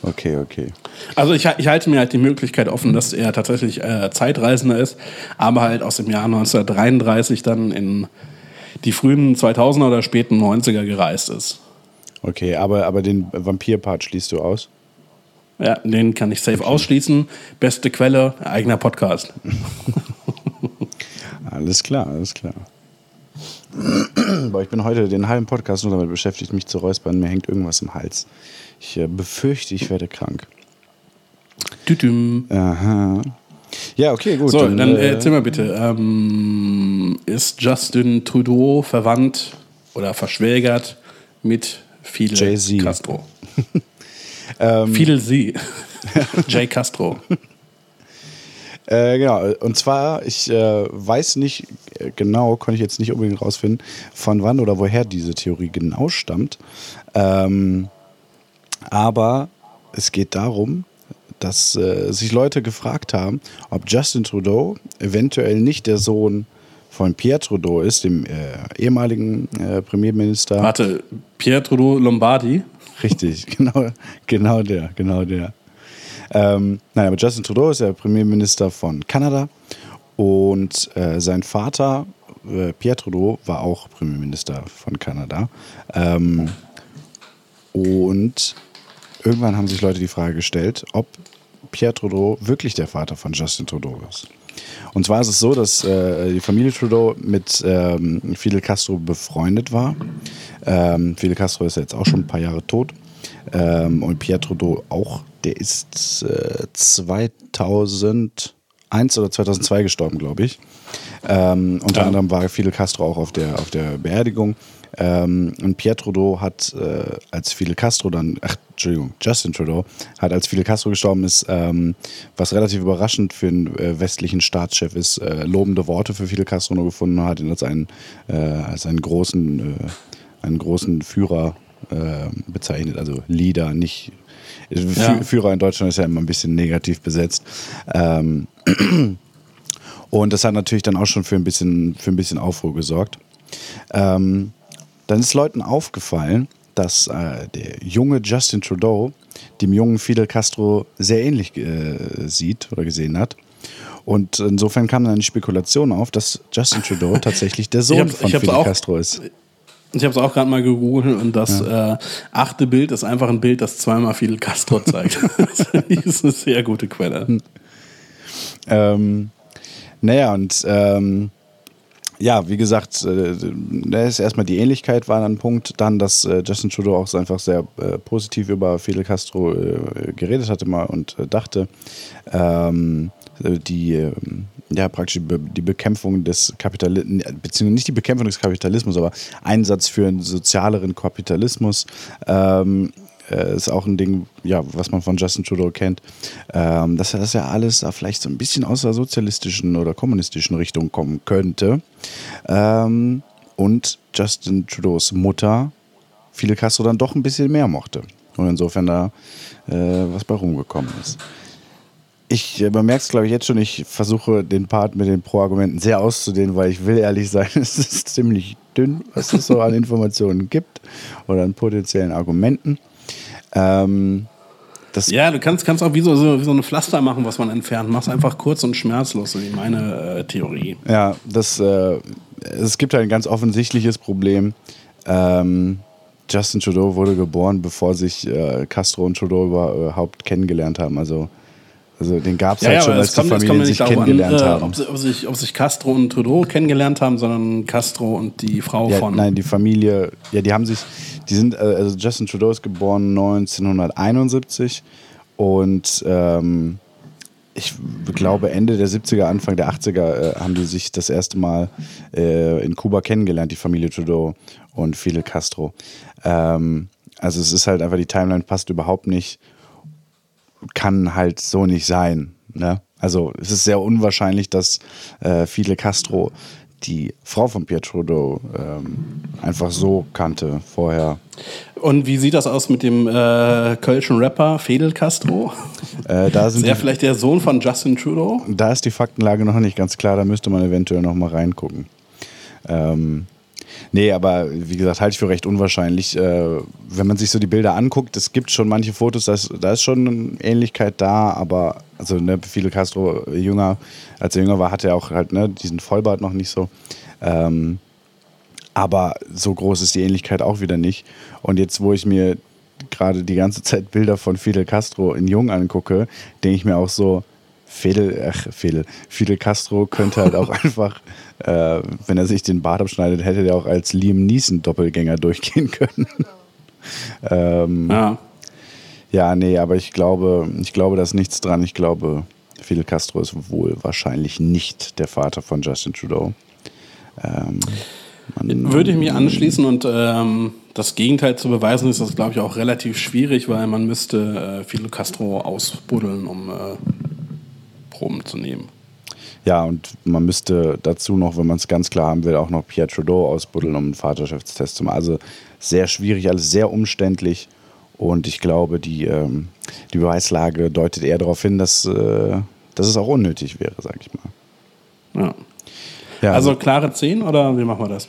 Okay, okay. Also ich, ich halte mir halt die Möglichkeit offen, dass er tatsächlich äh, Zeitreisender ist, aber halt aus dem Jahr 1933 dann in die frühen 2000er oder späten 90er gereist ist. Okay, aber, aber den Vampir-Part schließt du aus? Ja, den kann ich safe ausschließen. Beste Quelle, eigener Podcast. (laughs) Alles klar, alles klar. Boah, ich bin heute den halben Podcast nur damit beschäftigt, mich zu räuspern. Mir hängt irgendwas im Hals. Ich äh, befürchte, ich werde krank. Tütüm. Aha. Ja, okay, gut. So, dann, äh, erzähl mal bitte, ähm, ist Justin Trudeau verwandt oder verschwägert mit Fidel Jay-Z. Castro? (laughs) Fidel Z. (laughs) Jay Castro. Äh, genau, und zwar, ich äh, weiß nicht äh, genau, konnte ich jetzt nicht unbedingt rausfinden, von wann oder woher diese Theorie genau stammt. Ähm, aber es geht darum, dass äh, sich Leute gefragt haben, ob Justin Trudeau eventuell nicht der Sohn von Pierre Trudeau ist, dem äh, ehemaligen äh, Premierminister. Warte, Pierre Trudeau Lombardi? Richtig, (laughs) genau, genau der, genau der. Ähm, nein, aber Justin Trudeau ist der Premierminister von Kanada und äh, sein Vater, äh, Pierre Trudeau, war auch Premierminister von Kanada. Ähm, und irgendwann haben sich Leute die Frage gestellt, ob Pierre Trudeau wirklich der Vater von Justin Trudeau ist. Und zwar ist es so, dass äh, die Familie Trudeau mit ähm, Fidel Castro befreundet war. Ähm, Fidel Castro ist jetzt auch schon ein paar Jahre tot. Ähm, und Pierre Trudeau auch. Der ist äh, 2001 oder 2002 gestorben, glaube ich. Ähm, unter Ja. anderem war Fidel Castro auch auf der, auf der Beerdigung. Ähm, und Pierre Trudeau hat, äh, als Fidel Castro dann, ach, Entschuldigung, Justin Trudeau, hat, als Fidel Castro gestorben ist, ähm, was relativ überraschend für einen äh, westlichen Staatschef ist, äh, lobende Worte für Fidel Castro nur gefunden und hat ihn als einen, äh, als einen großen, äh, einen großen Führer äh, bezeichnet, also Leader, nicht. Ja. Führer in Deutschland ist ja immer ein bisschen negativ besetzt. Ähm, (clears throat) und das hat natürlich dann auch schon für ein bisschen, für ein bisschen Aufruhr gesorgt. Ähm, dann ist Leuten aufgefallen, dass äh, der junge Justin Trudeau dem jungen Fidel Castro sehr ähnlich äh, sieht oder gesehen hat. Und insofern kam dann die Spekulation auf, dass Justin Trudeau (laughs) tatsächlich der Sohn von Fidel auch- Castro ist. Ich habe es auch gerade mal gegoogelt und das äh, achte Bild ist einfach ein Bild, das zweimal Fidel Castro zeigt. (laughs) das ist eine sehr gute Quelle. Ähm, naja, und ähm, ja, wie gesagt, äh, ist erstmal die Ähnlichkeit war ein Punkt. Dann, dass äh, Justin Trudeau auch einfach sehr äh, positiv über Fidel Castro äh, geredet hatte mal und äh, dachte, ähm, äh, die, äh, ja, praktisch die Bekämpfung des Kapitalismus, beziehungsweise nicht die Bekämpfung des Kapitalismus, aber Einsatz für einen sozialeren Kapitalismus ähm, äh, ist auch ein Ding, ja, was man von Justin Trudeau kennt, ähm, dass das ja alles da vielleicht so ein bisschen aus der sozialistischen oder kommunistischen Richtung kommen könnte. Ähm, und Justin Trudeaus Mutter Fidel Castro dann doch ein bisschen mehr mochte. Und insofern da äh, was bei rumgekommen ist. Ich, äh, man merkt es, glaube ich, jetzt schon, ich versuche den Part mit den Pro-Argumenten sehr auszudehnen, weil ich will ehrlich sein, (laughs) es ist ziemlich dünn, was es so an Informationen gibt oder an potenziellen Argumenten. Ähm, Ja, du kannst, kannst auch wie so, so, wie so eine Pflaster machen, was man entfernt. Mach's einfach kurz und schmerzlos, so wie meine äh, Theorie. Ja, das, äh, es gibt halt ein ganz offensichtliches Problem. Ähm, Justin Trudeau wurde geboren, bevor sich äh, Castro und Trudeau überhaupt kennengelernt haben. Also Also den gab es Ja, halt ja, schon, als die Familien sich darauf an, kennengelernt äh, haben. ob, ob, sich, ob sich Castro und Trudeau kennengelernt haben, sondern Castro und die Frau Ja, von. nein, die Familie, ja, die haben sich, die sind, äh, also Justin Trudeau ist geboren 1971 und ähm, ich glaube Ende der 70er, Anfang der 80er äh, haben die sich das erste Mal äh, in Kuba kennengelernt, die Familie Trudeau und Fidel Castro. Ähm, also es ist halt einfach, die Timeline passt überhaupt nicht, kann halt so nicht sein. Ne? Also es ist sehr unwahrscheinlich, dass äh, Fidel Castro die Frau von Pierre Trudeau ähm, einfach so kannte vorher. Und wie sieht das aus mit dem äh, kölschen Rapper Fidel Castro? Äh, da, sind (laughs) Ist er vielleicht der Sohn von Justin Trudeau? da ist die Faktenlage noch nicht ganz klar, da müsste man eventuell noch mal reingucken. Ähm, nee, aber wie gesagt, halte ich für recht unwahrscheinlich. Äh, wenn man sich so die Bilder anguckt, es gibt schon manche Fotos, da ist, da ist schon eine Ähnlichkeit da, aber also ne, Fidel Castro jünger, als er jünger war, hatte er auch halt ne, diesen Vollbart noch nicht so. Ähm, aber so groß ist die Ähnlichkeit auch wieder nicht. Und jetzt, wo ich mir gerade die ganze (laughs) Zeit Bilder von Fidel Castro in Jung angucke, denke ich mir auch so, Fidel, ach, Fidel, Fidel Castro könnte halt auch (laughs) einfach, äh, wenn er sich den Bart abschneidet, hätte er auch als Liam Neeson Doppelgänger durchgehen können. (laughs) ähm, Ja. ja, nee, aber ich glaube, ich glaube, da ist nichts dran. Ich glaube, Fidel Castro ist wohl wahrscheinlich nicht der Vater von Justin Trudeau. Ähm, man, Würde ich mich anschließen und ähm, das Gegenteil zu beweisen, ist das, glaube ich, auch relativ schwierig, weil man müsste äh, Fidel Castro ausbuddeln, um äh, Proben zu nehmen. Ja, und man müsste dazu noch, wenn man es ganz klar haben will, auch noch Pierre Trudeau ausbuddeln, um einen Vaterschaftstest zu machen. Also sehr schwierig, alles sehr umständlich. Und ich glaube, die, ähm, die Beweislage deutet eher darauf hin, dass, äh, dass es auch unnötig wäre, sag ich mal. Ja. Ja, Also klare 10 oder wie machen wir das?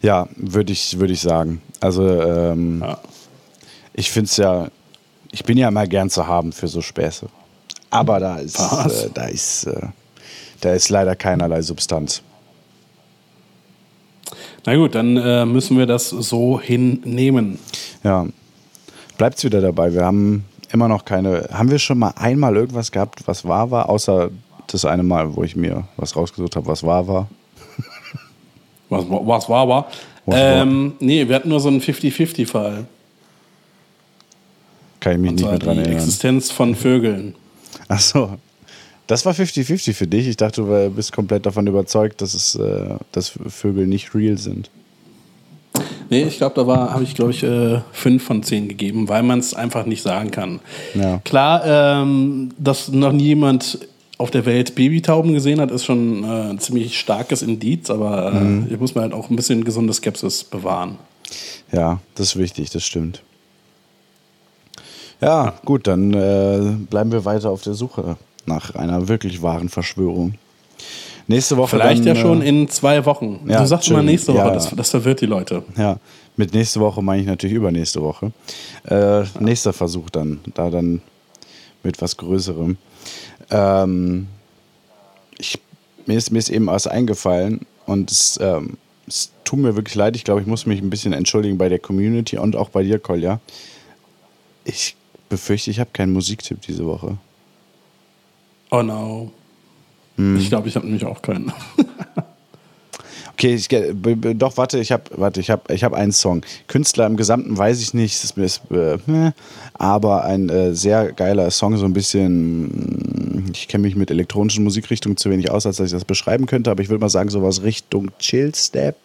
ja, würde ich, würd ich sagen. Also ähm, Ja. ich finde es ja, ich bin ja immer gern zu haben für so Späße. Aber da ist, äh, da ist, äh, da ist leider keinerlei Substanz. Na gut, dann äh, müssen wir das so hinnehmen. Ja, bleibt's wieder dabei. Wir haben immer noch keine. Haben wir schon mal einmal irgendwas gehabt, was wahr war, außer das eine Mal, wo ich mir was rausgesucht habe, (laughs) was wahr war? Was, was war? Was war? Ähm, nee, wir hatten nur so einen 50-50-Fall. Kann ich mich nicht mehr die dran erinnern. Existenz von Vögeln. Ach so. Das war 50-50 für dich. Ich dachte, du bist komplett davon überzeugt, dass, es, äh, dass Vögel nicht real sind. Nee, ich glaube, da war, habe ich, glaube ich, äh, fünf von zehn gegeben, weil man es einfach nicht sagen kann. Ja. Klar, ähm, dass noch nie jemand auf der Welt Babytauben gesehen hat, ist schon äh, ein ziemlich starkes Indiz, aber äh, Mhm. hier muss man halt auch ein bisschen gesunde Skepsis bewahren. Ja, das ist wichtig, das stimmt. Ja, gut, dann äh, bleiben wir weiter auf der Suche nach einer wirklich wahren Verschwörung. Nächste Woche Vielleicht dann, ja schon äh, in zwei Wochen. ja, du sagst immer nächste Woche, Ja. das, das verwirrt die Leute. Ja, mit nächste Woche meine ich natürlich übernächste Woche. Äh, nächster Versuch dann, da dann mit was Größerem. Ähm, ich, mir, ist, mir ist eben was eingefallen und es, ähm, es tut mir wirklich leid. Ich glaube, ich muss mich ein bisschen entschuldigen bei der Community und auch bei dir, Kolja. Ich befürchte, ich habe keinen Musiktipp diese Woche. Oh no. Hm. Ich glaube, ich habe nämlich auch keinen. (laughs) Okay, ich, doch, warte, ich habe warte, ich hab, ich hab einen Song. Künstler im Gesamten weiß ich nicht, das ist, äh, meh, aber ein äh, sehr geiler Song, so ein bisschen, ich kenne mich mit elektronischen Musikrichtungen zu wenig aus, als dass ich das beschreiben könnte, aber ich würde mal sagen, sowas Richtung Chill Step.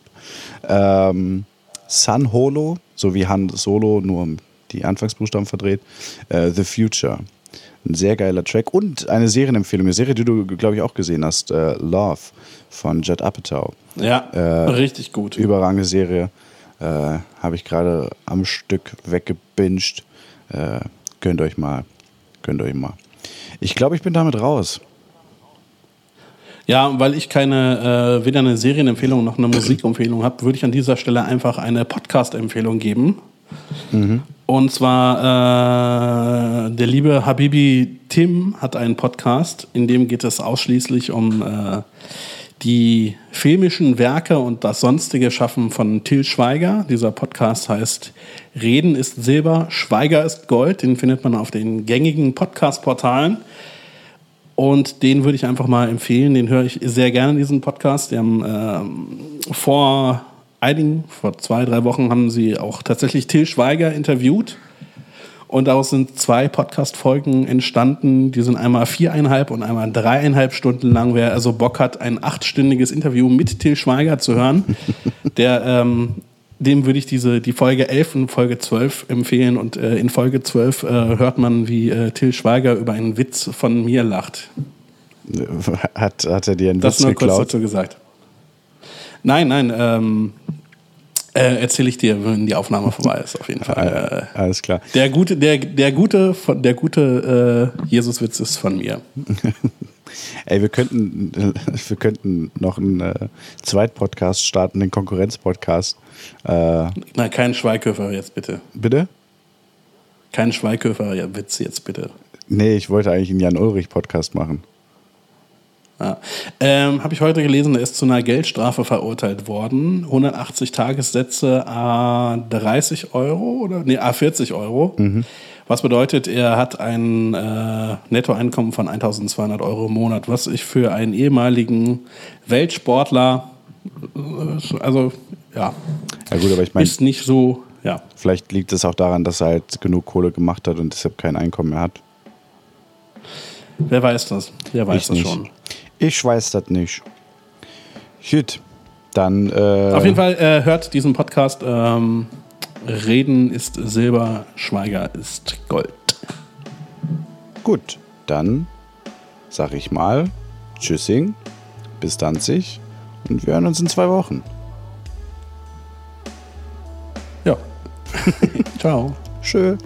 Ähm, Sun Holo, so wie Han Solo, nur die Anfangsbuchstaben verdreht. Äh, The Future. Ein sehr geiler Track und eine Serienempfehlung, eine Serie, die du, glaube ich, auch gesehen hast, äh, Love von Judd Apatow. ja, Äh, richtig gut. Überragende Serie. Äh, Habe ich gerade am Stück weggebinged. Äh, gönnt euch mal. Gönnt euch mal. Ich glaube, ich bin damit raus. Ja, weil ich keine, äh, weder eine Serienempfehlung noch eine Musikempfehlung habe, würde ich an dieser Stelle einfach eine Podcast-Empfehlung geben. Und zwar äh, der liebe Habibi Tim hat einen Podcast, in dem geht es ausschließlich um äh, die filmischen Werke und das sonstige Schaffen von Till Schweiger. Dieser Podcast heißt Reden ist Silber, Schweiger ist Gold. Den findet man auf den gängigen Podcast-Portalen. Und den würde ich einfach mal empfehlen. Den höre ich sehr gerne, diesen Podcast. Die haben ähm, vor einigen, vor zwei, drei Wochen haben sie auch tatsächlich Till Schweiger interviewt. Und daraus sind zwei Podcast-Folgen entstanden. Die sind einmal viereinhalb und einmal dreieinhalb Stunden lang. Wer also Bock hat, ein achtstündiges Interview mit Till Schweiger zu hören, (laughs) der, ähm, dem würde ich diese, die Folge 11 und Folge 12 empfehlen. Und äh, in Folge 12 äh, hört man, wie äh, Till Schweiger über einen Witz von mir lacht. Hat, hat er dir einen Das Witz nur kurz geklaut? dazu gesagt. Nein, nein, ähm, äh, erzähle ich dir, wenn die Aufnahme vorbei ist, auf jeden Fall. Äh, Alles klar. der gute, der, der gute, der gute äh, Jesus-Witz ist von mir. (laughs) Ey, wir könnten, (laughs) wir könnten noch einen äh, Zweitpodcast starten, den Konkurrenzpodcast. Äh, Na, kein Schweighöfer jetzt bitte. bitte? Kein Schweighöfer-Witz jetzt bitte. Nee, ich wollte eigentlich einen Jan-Ulrich-Podcast machen. Ja. Ähm, Habe ich heute gelesen, er ist zu einer Geldstrafe verurteilt worden. 180 Tagessätze a 30 Euro oder nee, a 40 Euro. Was bedeutet, er hat ein äh, Nettoeinkommen von 1200 Euro im Monat, was ich für einen ehemaligen Weltsportler, äh, also ja, Ja gut, aber ich meine, ist nicht so, ja. vielleicht liegt es auch daran, dass er halt genug Kohle gemacht hat und deshalb kein Einkommen mehr hat. Wer weiß das? Wer weiß ich das nicht. schon. Ich weiß das nicht. Gut, dann. Äh, Auf jeden Fall äh, hört diesen Podcast. Ähm, Reden ist Silber, Schweiger ist Gold. Gut, dann sag ich mal Tschüssing, bis dann sich und wir hören uns in zwei Wochen. Ja. (laughs) Ciao. Tschö.